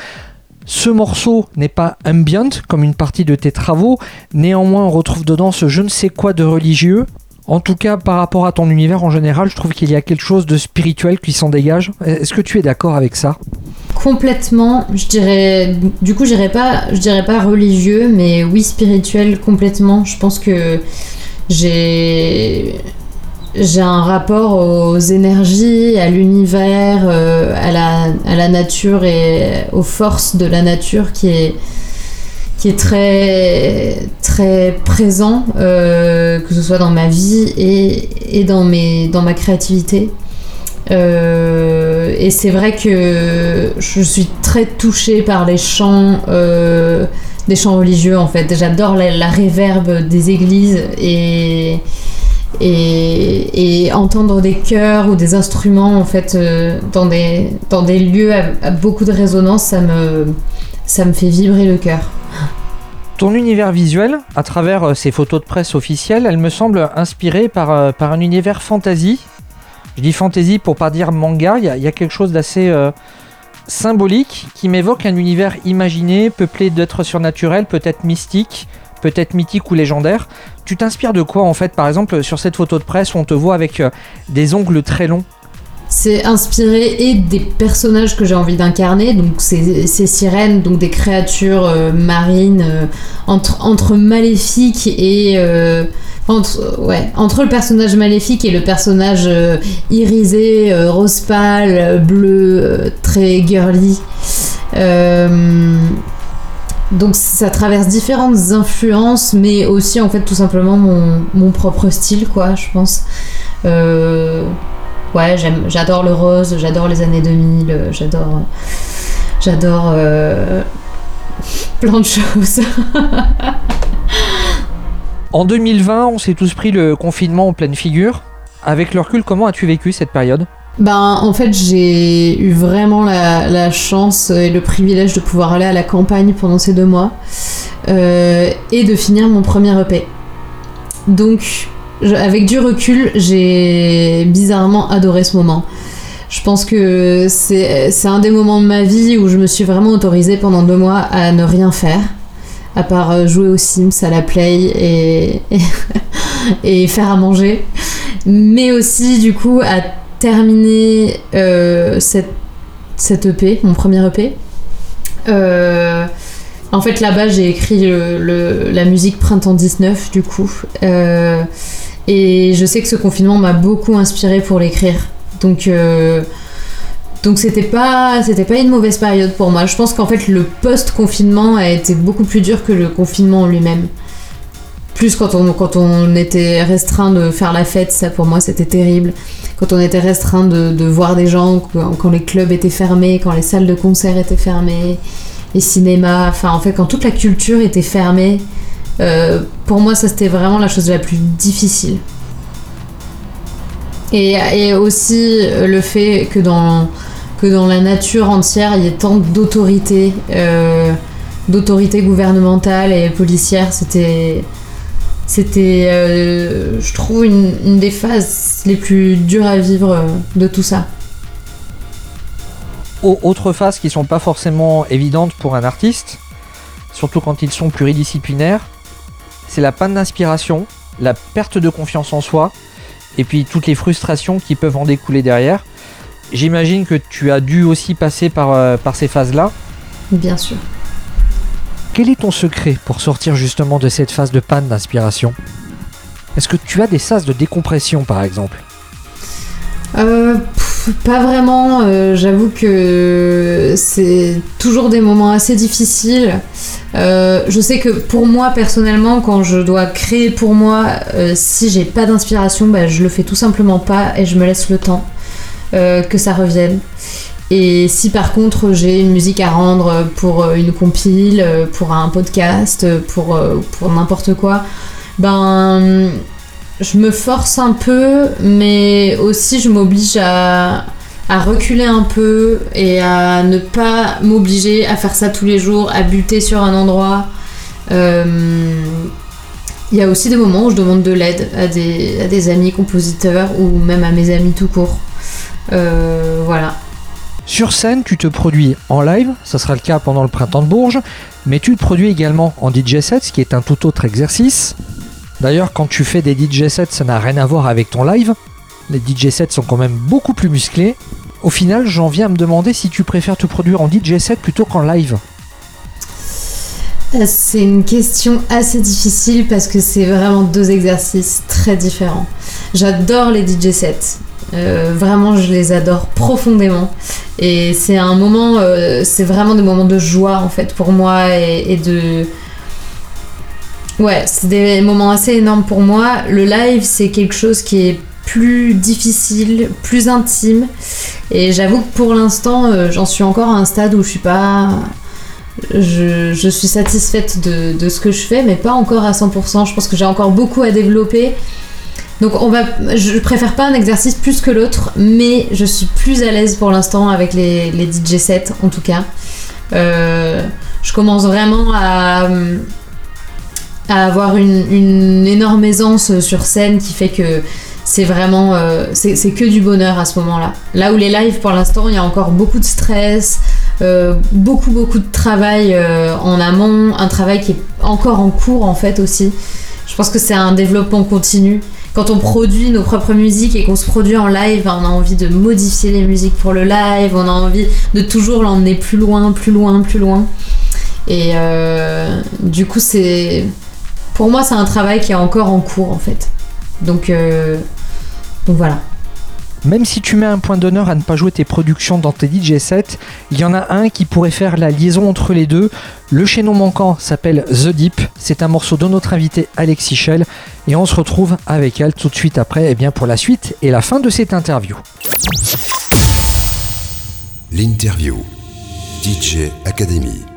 Ce morceau n'est pas ambient comme une partie de tes travaux, néanmoins on retrouve dedans ce je ne sais quoi de religieux. En tout cas, par rapport à ton univers en général, je trouve qu'il y a quelque chose de spirituel qui s'en dégage. Est-ce que tu es d'accord avec ça? Complètement, je dirais. Du coup, je pas, je dirais pas religieux, mais oui spirituel complètement. Je pense que j'ai un rapport aux énergies, à l'univers, euh, à, la, à la nature et aux forces de la nature qui est, qui est très, très présent, euh, que ce soit dans ma vie et, dans ma créativité. Euh, et c'est vrai que je suis très touchée par les chants, des chants religieux en fait. J'adore la, la réverbe des églises et et, entendre des chœurs ou des instruments en fait euh, dans, des, dans des lieux à, beaucoup de résonance, ça me, ça me fait vibrer le cœur. Ton univers visuel, à travers euh, ces photos de presse officielles, elle me semble inspirée par, euh, par un univers fantasy. Je dis fantasy pour pas dire manga, il y, a quelque chose d'assez symbolique qui m'évoque un univers imaginé, peuplé d'êtres surnaturels, peut-être mystiques, peut-être mythique ou légendaire. Tu t'inspires de quoi en fait? Par exemple, sur cette photo de presse, on te voit avec euh, des ongles très longs. C'est inspiré et des personnages que j'ai envie d'incarner, donc ces, sirènes, donc des créatures euh, marines euh, entre, entre maléfiques et entre, ouais, entre le personnage maléfique et le personnage irisé, rose pâle, bleu, très girly. Donc ça traverse différentes influences, mais aussi en fait tout simplement mon, propre style, quoi, je pense. Euh, ouais, j'adore le rose, j'adore les années 2000, j'adore, j'adore euh, plein de choses. en 2020, on s'est tous pris le confinement en pleine figure. Avec le recul, comment as-tu vécu cette période? Ben, en fait, j'ai eu vraiment la, chance et le privilège de pouvoir aller à la campagne pendant ces deux mois euh, et de finir mon premier EP. Donc, avec du recul, j'ai bizarrement adoré ce moment. Je pense que c'est un des moments de ma vie où je me suis vraiment autorisée pendant deux mois à ne rien faire, à part euh, jouer aux Sims, à la Play et, faire à manger, mais aussi du coup à terminé euh, cette, EP, mon premier EP. Euh, en fait, là-bas, j'ai écrit la musique Printemps 19, du coup. Euh, et je sais que ce confinement m'a beaucoup inspiré pour l'écrire. Donc, donc c'était pas, c'était pas une mauvaise période pour moi. Je pense qu'en fait, le post-confinement a été beaucoup plus dur que le confinement en lui-même. Plus quand on, quand on était restreint de faire la fête, ça pour moi c'était terrible quand on était restreint de, voir des gens, quand, les clubs étaient fermés, quand les salles de concert étaient fermées, les cinémas, enfin en fait quand toute la culture était fermée, euh, pour moi ça c'était vraiment la chose la plus difficile. Et, aussi euh, le fait que dans, que dans la nature entière il y ait tant d'autorités, euh, d'autorités gouvernementales et policières, c'était c'était, euh, je trouve, une, des phases les plus dures à vivre de tout ça. Autres phases qui sont pas forcément évidentes pour un artiste, surtout quand ils sont pluridisciplinaires, c'est la panne d'inspiration, la perte de confiance en soi, et puis toutes les frustrations qui peuvent en découler derrière. J'imagine que tu as dû aussi passer par, euh, par ces phases-là. Bien sûr. Quel est ton secret pour sortir justement de cette phase de panne d'inspiration? Est-ce que tu as des sas de décompression par exemple? Euh, Pas vraiment. Euh, j'avoue que c'est toujours des moments assez difficiles. Euh, je sais que pour moi personnellement, quand je dois créer pour moi, si j'ai pas d'inspiration, bah, je le fais tout simplement pas et je me laisse le temps que ça revienne. Et si par contre j'ai une musique à rendre pour euh, une compile, euh, pour un podcast, euh, pour, pour n'importe quoi, ben je me force un peu, mais aussi je m'oblige à, reculer un peu et à ne pas m'obliger à faire ça tous les jours, à buter sur un endroit. Euh, il y a aussi des moments où je demande de l'aide à des, à des amis compositeurs ou même à mes amis tout court. Euh, voilà. Sur scène, tu te produis en live, ça sera le cas pendant le printemps de Bourges, mais tu te produis également en DJ set, ce qui est un tout autre exercice. D'ailleurs, quand tu fais des DJ sets, ça n'a rien à voir avec ton live. Les DJ sets sont quand même beaucoup plus musclés. Au final, j'en viens à me demander si tu préfères te produire en DJ set plutôt qu'en live. Euh, c'est une question assez difficile parce que c'est vraiment deux exercices très différents. J'adore les DJ sets. Euh, vraiment, je les adore profondément. Et c'est un moment, euh, c'est vraiment des moments de joie en fait pour moi et, et de. Ouais, c'est des moments assez énormes pour moi. Le live, c'est quelque chose qui est plus difficile, plus intime. Et j'avoue que pour l'instant, euh, j'en suis encore à un stade où je suis pas. Je, suis satisfaite de, de, ce que je fais, mais pas encore à 100%. Je pense que j'ai encore beaucoup à développer. Donc on va, je préfère pas un exercice plus que l'autre, mais je suis plus à l'aise pour l'instant avec les, les, DJ sets en tout cas. Euh, je commence vraiment à, à avoir une, énorme aisance sur scène qui fait que c'est vraiment euh, c'est que du bonheur à ce moment-là. Là où les lives pour l'instant il y a encore beaucoup de stress, euh, beaucoup beaucoup de travail euh, en amont, un travail qui est encore en cours en fait aussi. Je pense que c'est un développement continu quand on produit nos propres musiques et qu'on se produit en live, on a envie de modifier les musiques pour le live, on a envie de toujours l'emmener plus loin, plus loin, plus loin. Et du coup, c'est. Pour moi, c'est un travail qui est encore en cours en fait. Donc, euh... Donc voilà. Même si tu mets un point d'honneur à ne pas jouer tes productions dans tes DJ sets, il y en a un qui pourrait faire la liaison entre les deux. Le chaînon manquant s'appelle The Deep. C'est un morceau de notre invité Alexis Shell. Et on se retrouve avec elle tout de suite après eh bien, pour la suite et la fin de cette interview. L'interview. DJ Academy.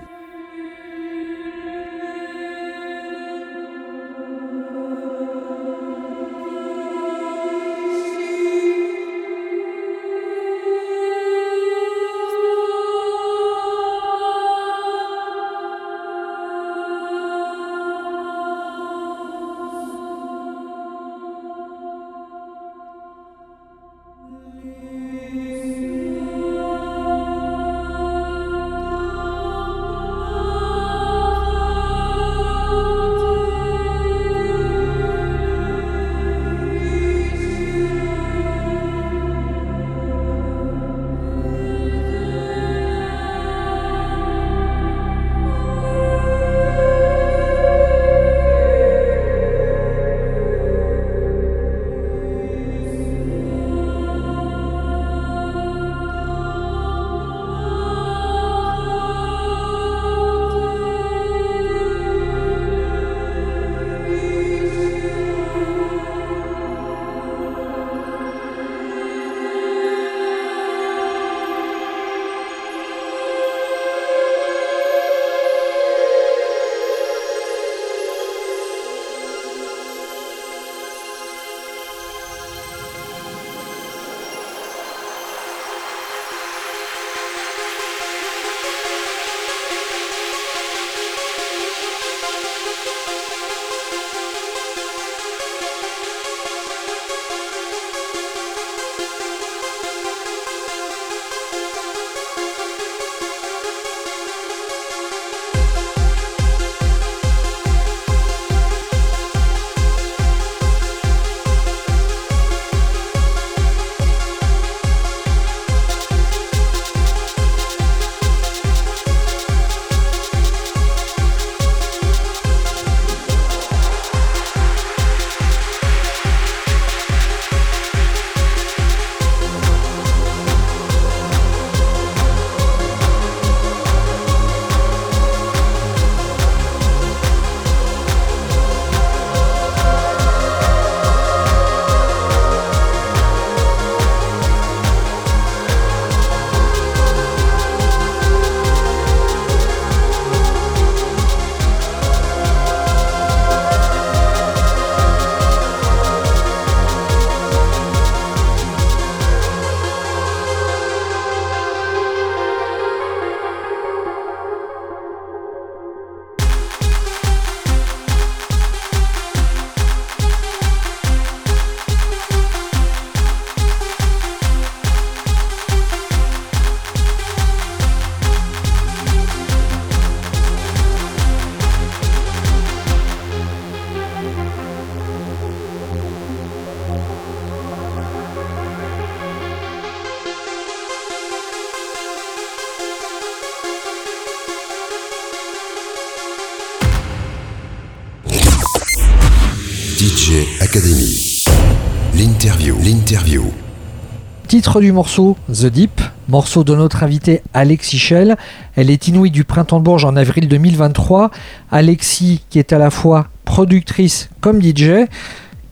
Du morceau The Deep, morceau de notre invitée Alexis Shell. Elle est inouïe du Printemps de Bourges en avril 2023. Alexis qui est à la fois productrice comme DJ.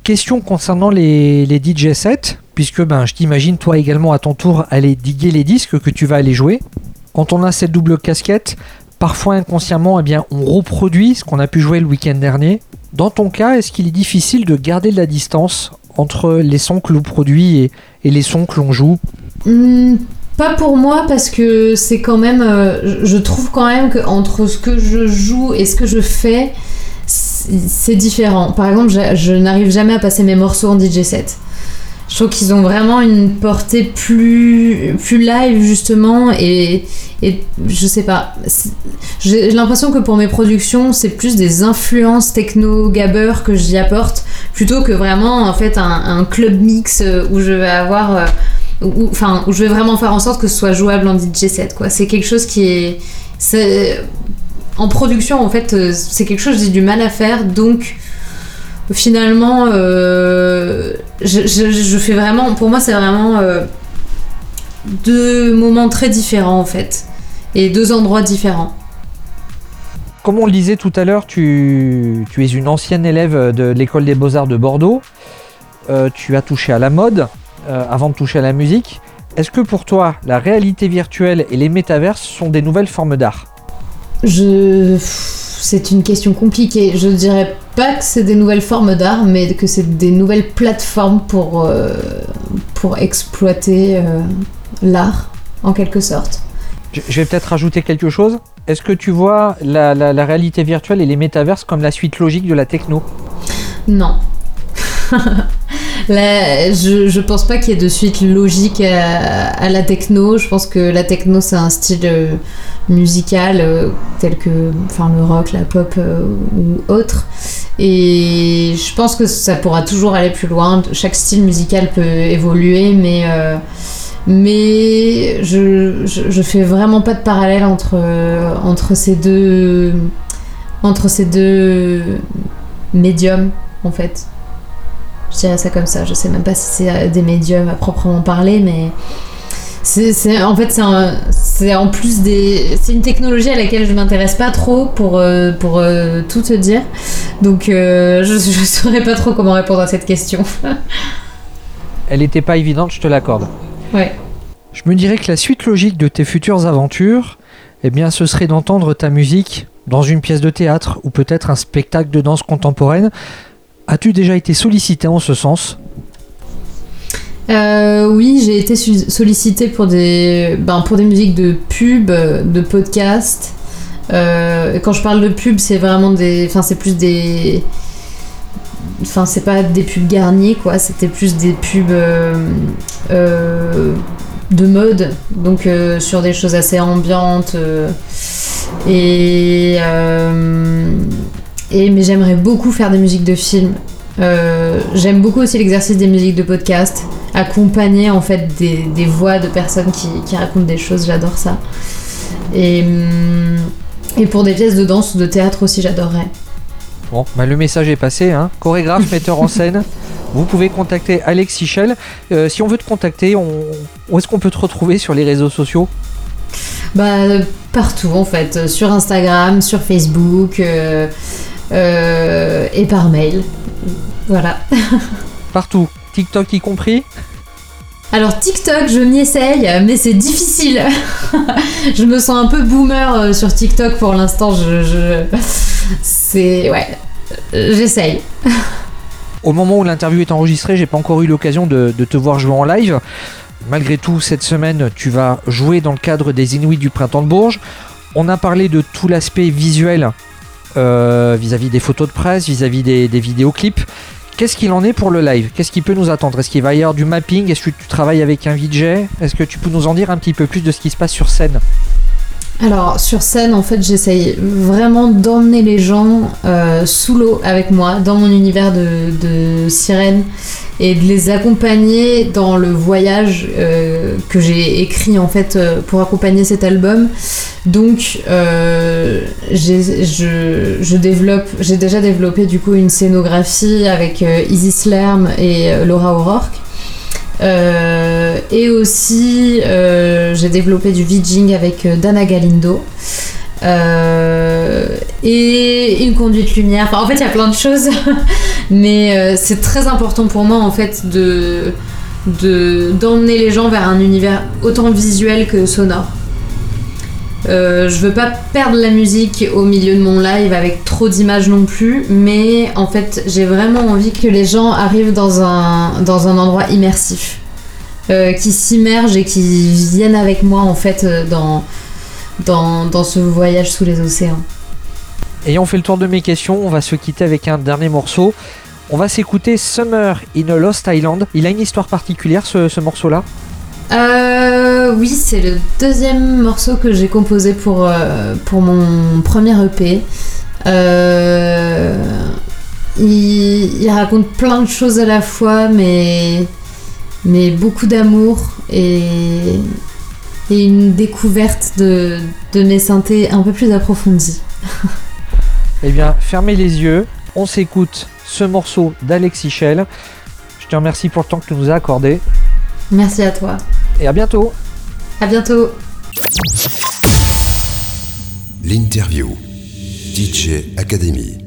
Question concernant les, les DJ sets, puisque ben, je t'imagine toi également à ton tour aller diguer les disques que tu vas aller jouer. Quand on a cette double casquette, parfois inconsciemment, eh bien, on reproduit ce qu'on a pu jouer le week-end dernier. Dans ton cas, est-ce qu'il est difficile de garder de la distance entre les sons que l'on produit et, et les sons que l'on joue Hmm, Pas pour moi parce que c'est quand même, euh, je trouve quand même que entre ce que je joue et ce que je fais, c'est c'est différent. Par exemple, je, je n'arrive jamais à passer mes morceaux en DJ set. Je trouve qu'ils ont vraiment une portée plus, plus live justement et, et je sais pas. J'ai l'impression que pour mes productions, c'est plus des influences techno gabber que j'y apporte plutôt que vraiment en fait un, club mix euh, où je vais avoir euh, où, enfin, où je vais vraiment faire en sorte que ce soit jouable en DJ set, quoi. C'est quelque chose qui est. c'est- En production, en fait, euh, c'est quelque chose que j'ai du mal à faire, donc finalement, euh, je, je- je fais vraiment. Pour moi, c'est vraiment euh, deux moments très différents, en fait, et deux endroits différents. Comme on le disait tout à l'heure, tu, tu es une ancienne élève de l'école des beaux-arts de Bordeaux. Euh, tu as touché à la mode avant de toucher à la musique. Est-ce que pour toi, la réalité virtuelle et les métaverses sont des nouvelles formes d'art? Je. C'est une question compliquée. Je dirais pas que c'est des nouvelles formes d'art, mais que c'est des nouvelles plateformes pour, euh, pour exploiter euh, l'art, en quelque sorte. Je vais peut-être rajouter quelque chose. Est-ce que tu vois la, la- la réalité virtuelle et les métaverses comme la suite logique de la techno? Non. Là, je, je pense pas qu'il y ait de suite logique à, la techno. Je pense que la techno, c'est un style euh, musical euh, tel que enfin, le rock, la pop euh, ou autre. Et je pense que ça pourra toujours aller plus loin. Chaque style musical peut évoluer, mais, mais je, je, je fais vraiment pas de parallèle entre, entre ces deux entre ces deux médiums en fait. Je dirais ça comme ça. Je sais même pas si c'est euh, des médiums à proprement parler, mais c'est, en fait c'est, en plus des c'est une technologie à laquelle je m'intéresse pas trop pour euh, pour euh, tout te dire. Donc euh, je je saurais pas trop comment répondre à cette question. Elle n'était pas évidente, je te l'accorde. ouais. Je me dirais que la suite logique de tes futures aventures, eh bien, ce serait d'entendre ta musique dans une pièce de théâtre ou peut-être un spectacle de danse contemporaine. As-tu déjà été sollicité en ce sens? Euh, oui, j'ai été sollicitée pour des, ben, pour des musiques de pub, de podcast. Euh, quand je parle de pub, c'est vraiment des. Enfin, c'est plus des. Enfin, c'est pas des pubs garniers, quoi. C'était plus des pubs euh, euh, de mode. Donc, euh, sur des choses assez ambiantes. et. Euh, et mais j'aimerais beaucoup faire des musiques de films. Euh, J'aime beaucoup aussi l'exercice des musiques de podcast, accompagner en fait des, des voix de personnes qui, qui racontent des choses, j'adore ça. Et, hum, et pour des pièces de danse ou de théâtre aussi, j'adorerais. Bon, bah, le message est passé. Hein. Chorégraphe, metteur en scène. Vous pouvez contacter Alex Sichel. Euh, si on veut te contacter, on... où est-ce qu'on peut te retrouver sur les réseaux sociaux? Bah, partout en fait, sur Instagram, sur Facebook euh, euh, et par mail. Voilà. Partout. TikTok y compris Alors TikTok, je m'y essaye, mais c'est difficile. je me sens un peu boomer euh, sur TikTok pour l'instant. Je, je- c'est ouais, Euh, j'essaye. Au moment où l'interview est enregistrée, j'ai pas encore eu l'occasion de, de te voir jouer en live. Malgré tout, cette semaine, tu vas jouer dans le cadre des Inuits du Printemps de Bourges. On a parlé de tout l'aspect visuel euh, vis-à-vis des photos de presse, vis-à-vis des, vidéoclips. Qu'est-ce qu'il en est pour le live? Qu'est-ce qui peut nous attendre? Est-ce qu'il va y avoir du mapping? Est-ce que tu travailles avec un VJ Est-ce que tu peux nous en dire un petit peu plus de ce qui se passe sur scène? Alors sur scène, en fait, j'essaye vraiment d'emmener les gens euh, sous l'eau avec moi, dans mon univers de, de, sirène, et de les accompagner dans le voyage euh, que j'ai écrit en fait euh, pour accompagner cet album. Donc, je, développe, j'ai déjà développé du coup une scénographie avec Isis Lerm et Laura O'Rourke. Euh, et aussi, euh, j'ai développé du VJing avec euh, Dana Galindo. et une conduite lumière. En fait, il y a plein de choses, mais c'est très important pour moi en fait de d'emmener les gens vers un univers autant visuel que sonore. Euh, je veux pas perdre la musique au milieu de mon live avec trop d'images non plus, mais en fait j'ai vraiment envie que les gens arrivent dans un, endroit immersif, euh, qui s'immergent et qui viennent avec moi en fait euh, dans, ce voyage sous les océans. Ayant fait le tour de mes questions, on va se quitter avec un dernier morceau. On va s'écouter Summer in a Lost Island. Il a une histoire particulière ce morceau-là? Euh, oui, c'est le deuxième morceau que j'ai composé pour, euh, pour mon premier EP. Euh, il, raconte plein de choses à la fois, mais, mais beaucoup d'amour et, et une découverte de, de mes synthés un peu plus approfondie. eh bien, fermez les yeux, on s'écoute ce morceau d'Alexis Shell. Je te remercie pour le temps que tu nous as accordé. Merci à toi. Et à bientôt. À bientôt. L'interview. DJ Academy.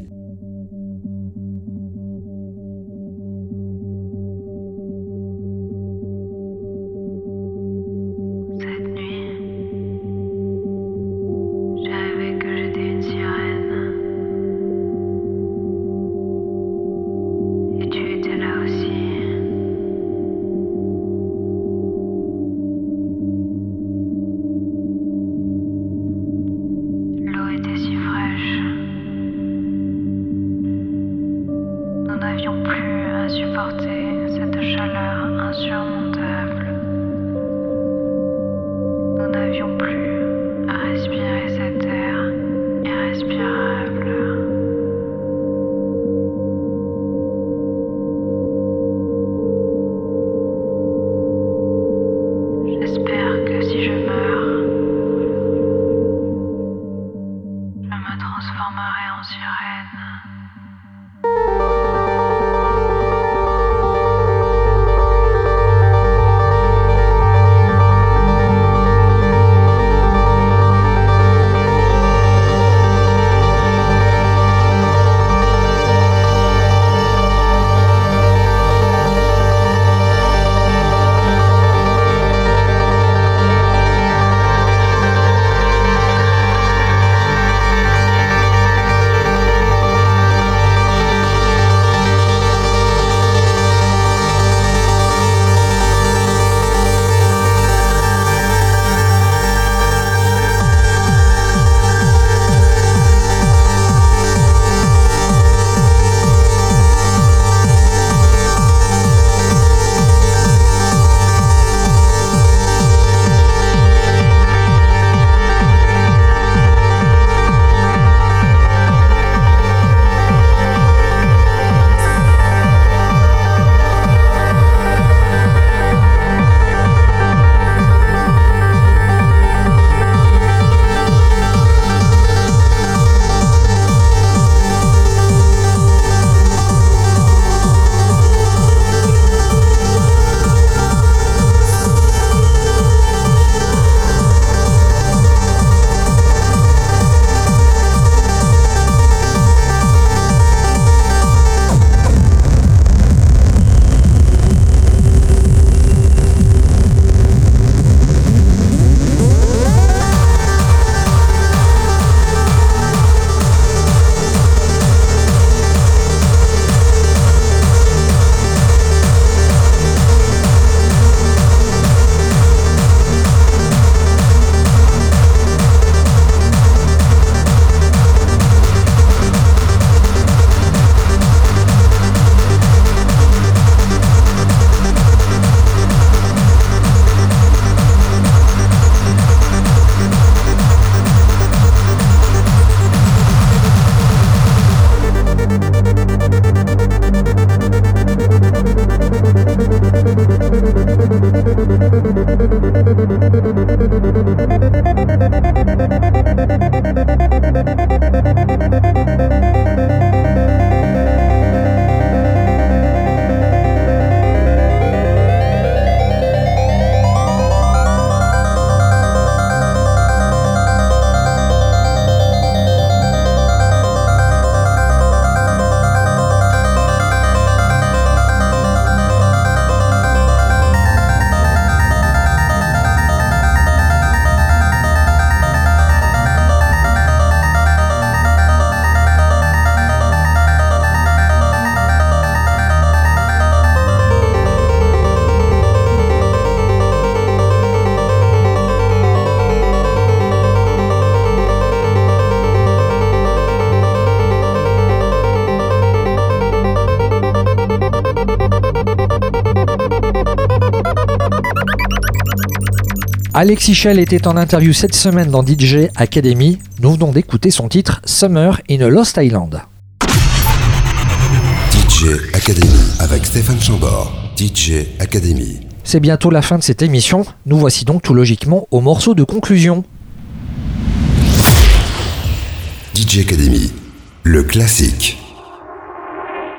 Alexis Shell était en interview cette semaine dans DJ Academy. Nous venons d'écouter son titre Summer in a Lost Island. DJ Academy avec Stéphane Chambord. DJ Academy. C'est bientôt la fin de cette émission. Nous voici donc tout logiquement au morceau de conclusion. DJ Academy, le classique.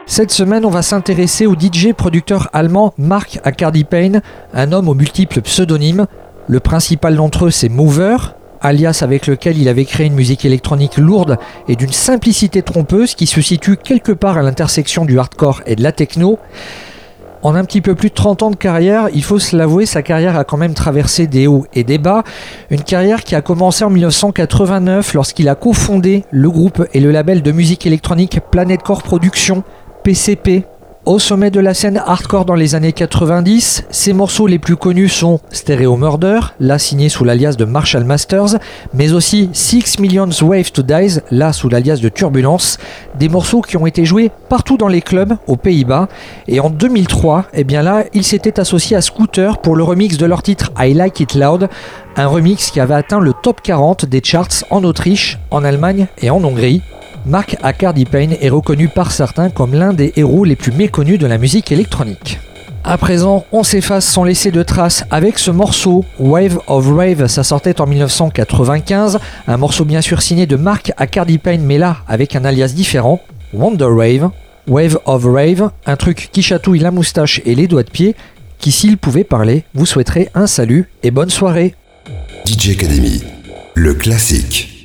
Cette semaine, on va s'intéresser au DJ producteur allemand Mark Accardi Payne, un homme aux multiples pseudonymes. Le principal d'entre eux, c'est Mover, alias avec lequel il avait créé une musique électronique lourde et d'une simplicité trompeuse qui se situe quelque part à l'intersection du hardcore et de la techno. En un petit peu plus de 30 ans de carrière, il faut se l'avouer, sa carrière a quand même traversé des hauts et des bas. Une carrière qui a commencé en 1989 lorsqu'il a cofondé le groupe et le label de musique électronique Planet Core Productions, PCP. Au sommet de la scène hardcore dans les années 90, ses morceaux les plus connus sont Stereo Murder, là signé sous l'alias de Marshall Masters, mais aussi Six Millions Wave to Dies, là sous l'alias de Turbulence, des morceaux qui ont été joués partout dans les clubs aux Pays-Bas. Et en 2003, eh bien là, il s'était associé à Scooter pour le remix de leur titre I Like It Loud, un remix qui avait atteint le top 40 des charts en Autriche, en Allemagne et en Hongrie. Mark Accardi Payne est reconnu par certains comme l'un des héros les plus méconnus de la musique électronique. À présent, on s'efface sans laisser de traces avec ce morceau Wave of Rave, ça sortait en 1995, un morceau bien sûr signé de Mark Accardi Payne mais là avec un alias différent, Wonder Rave. Wave of Rave, un truc qui chatouille la moustache et les doigts de pied, qui s'il pouvait parler, vous souhaiterait un salut et bonne soirée. DJ Academy, le classique.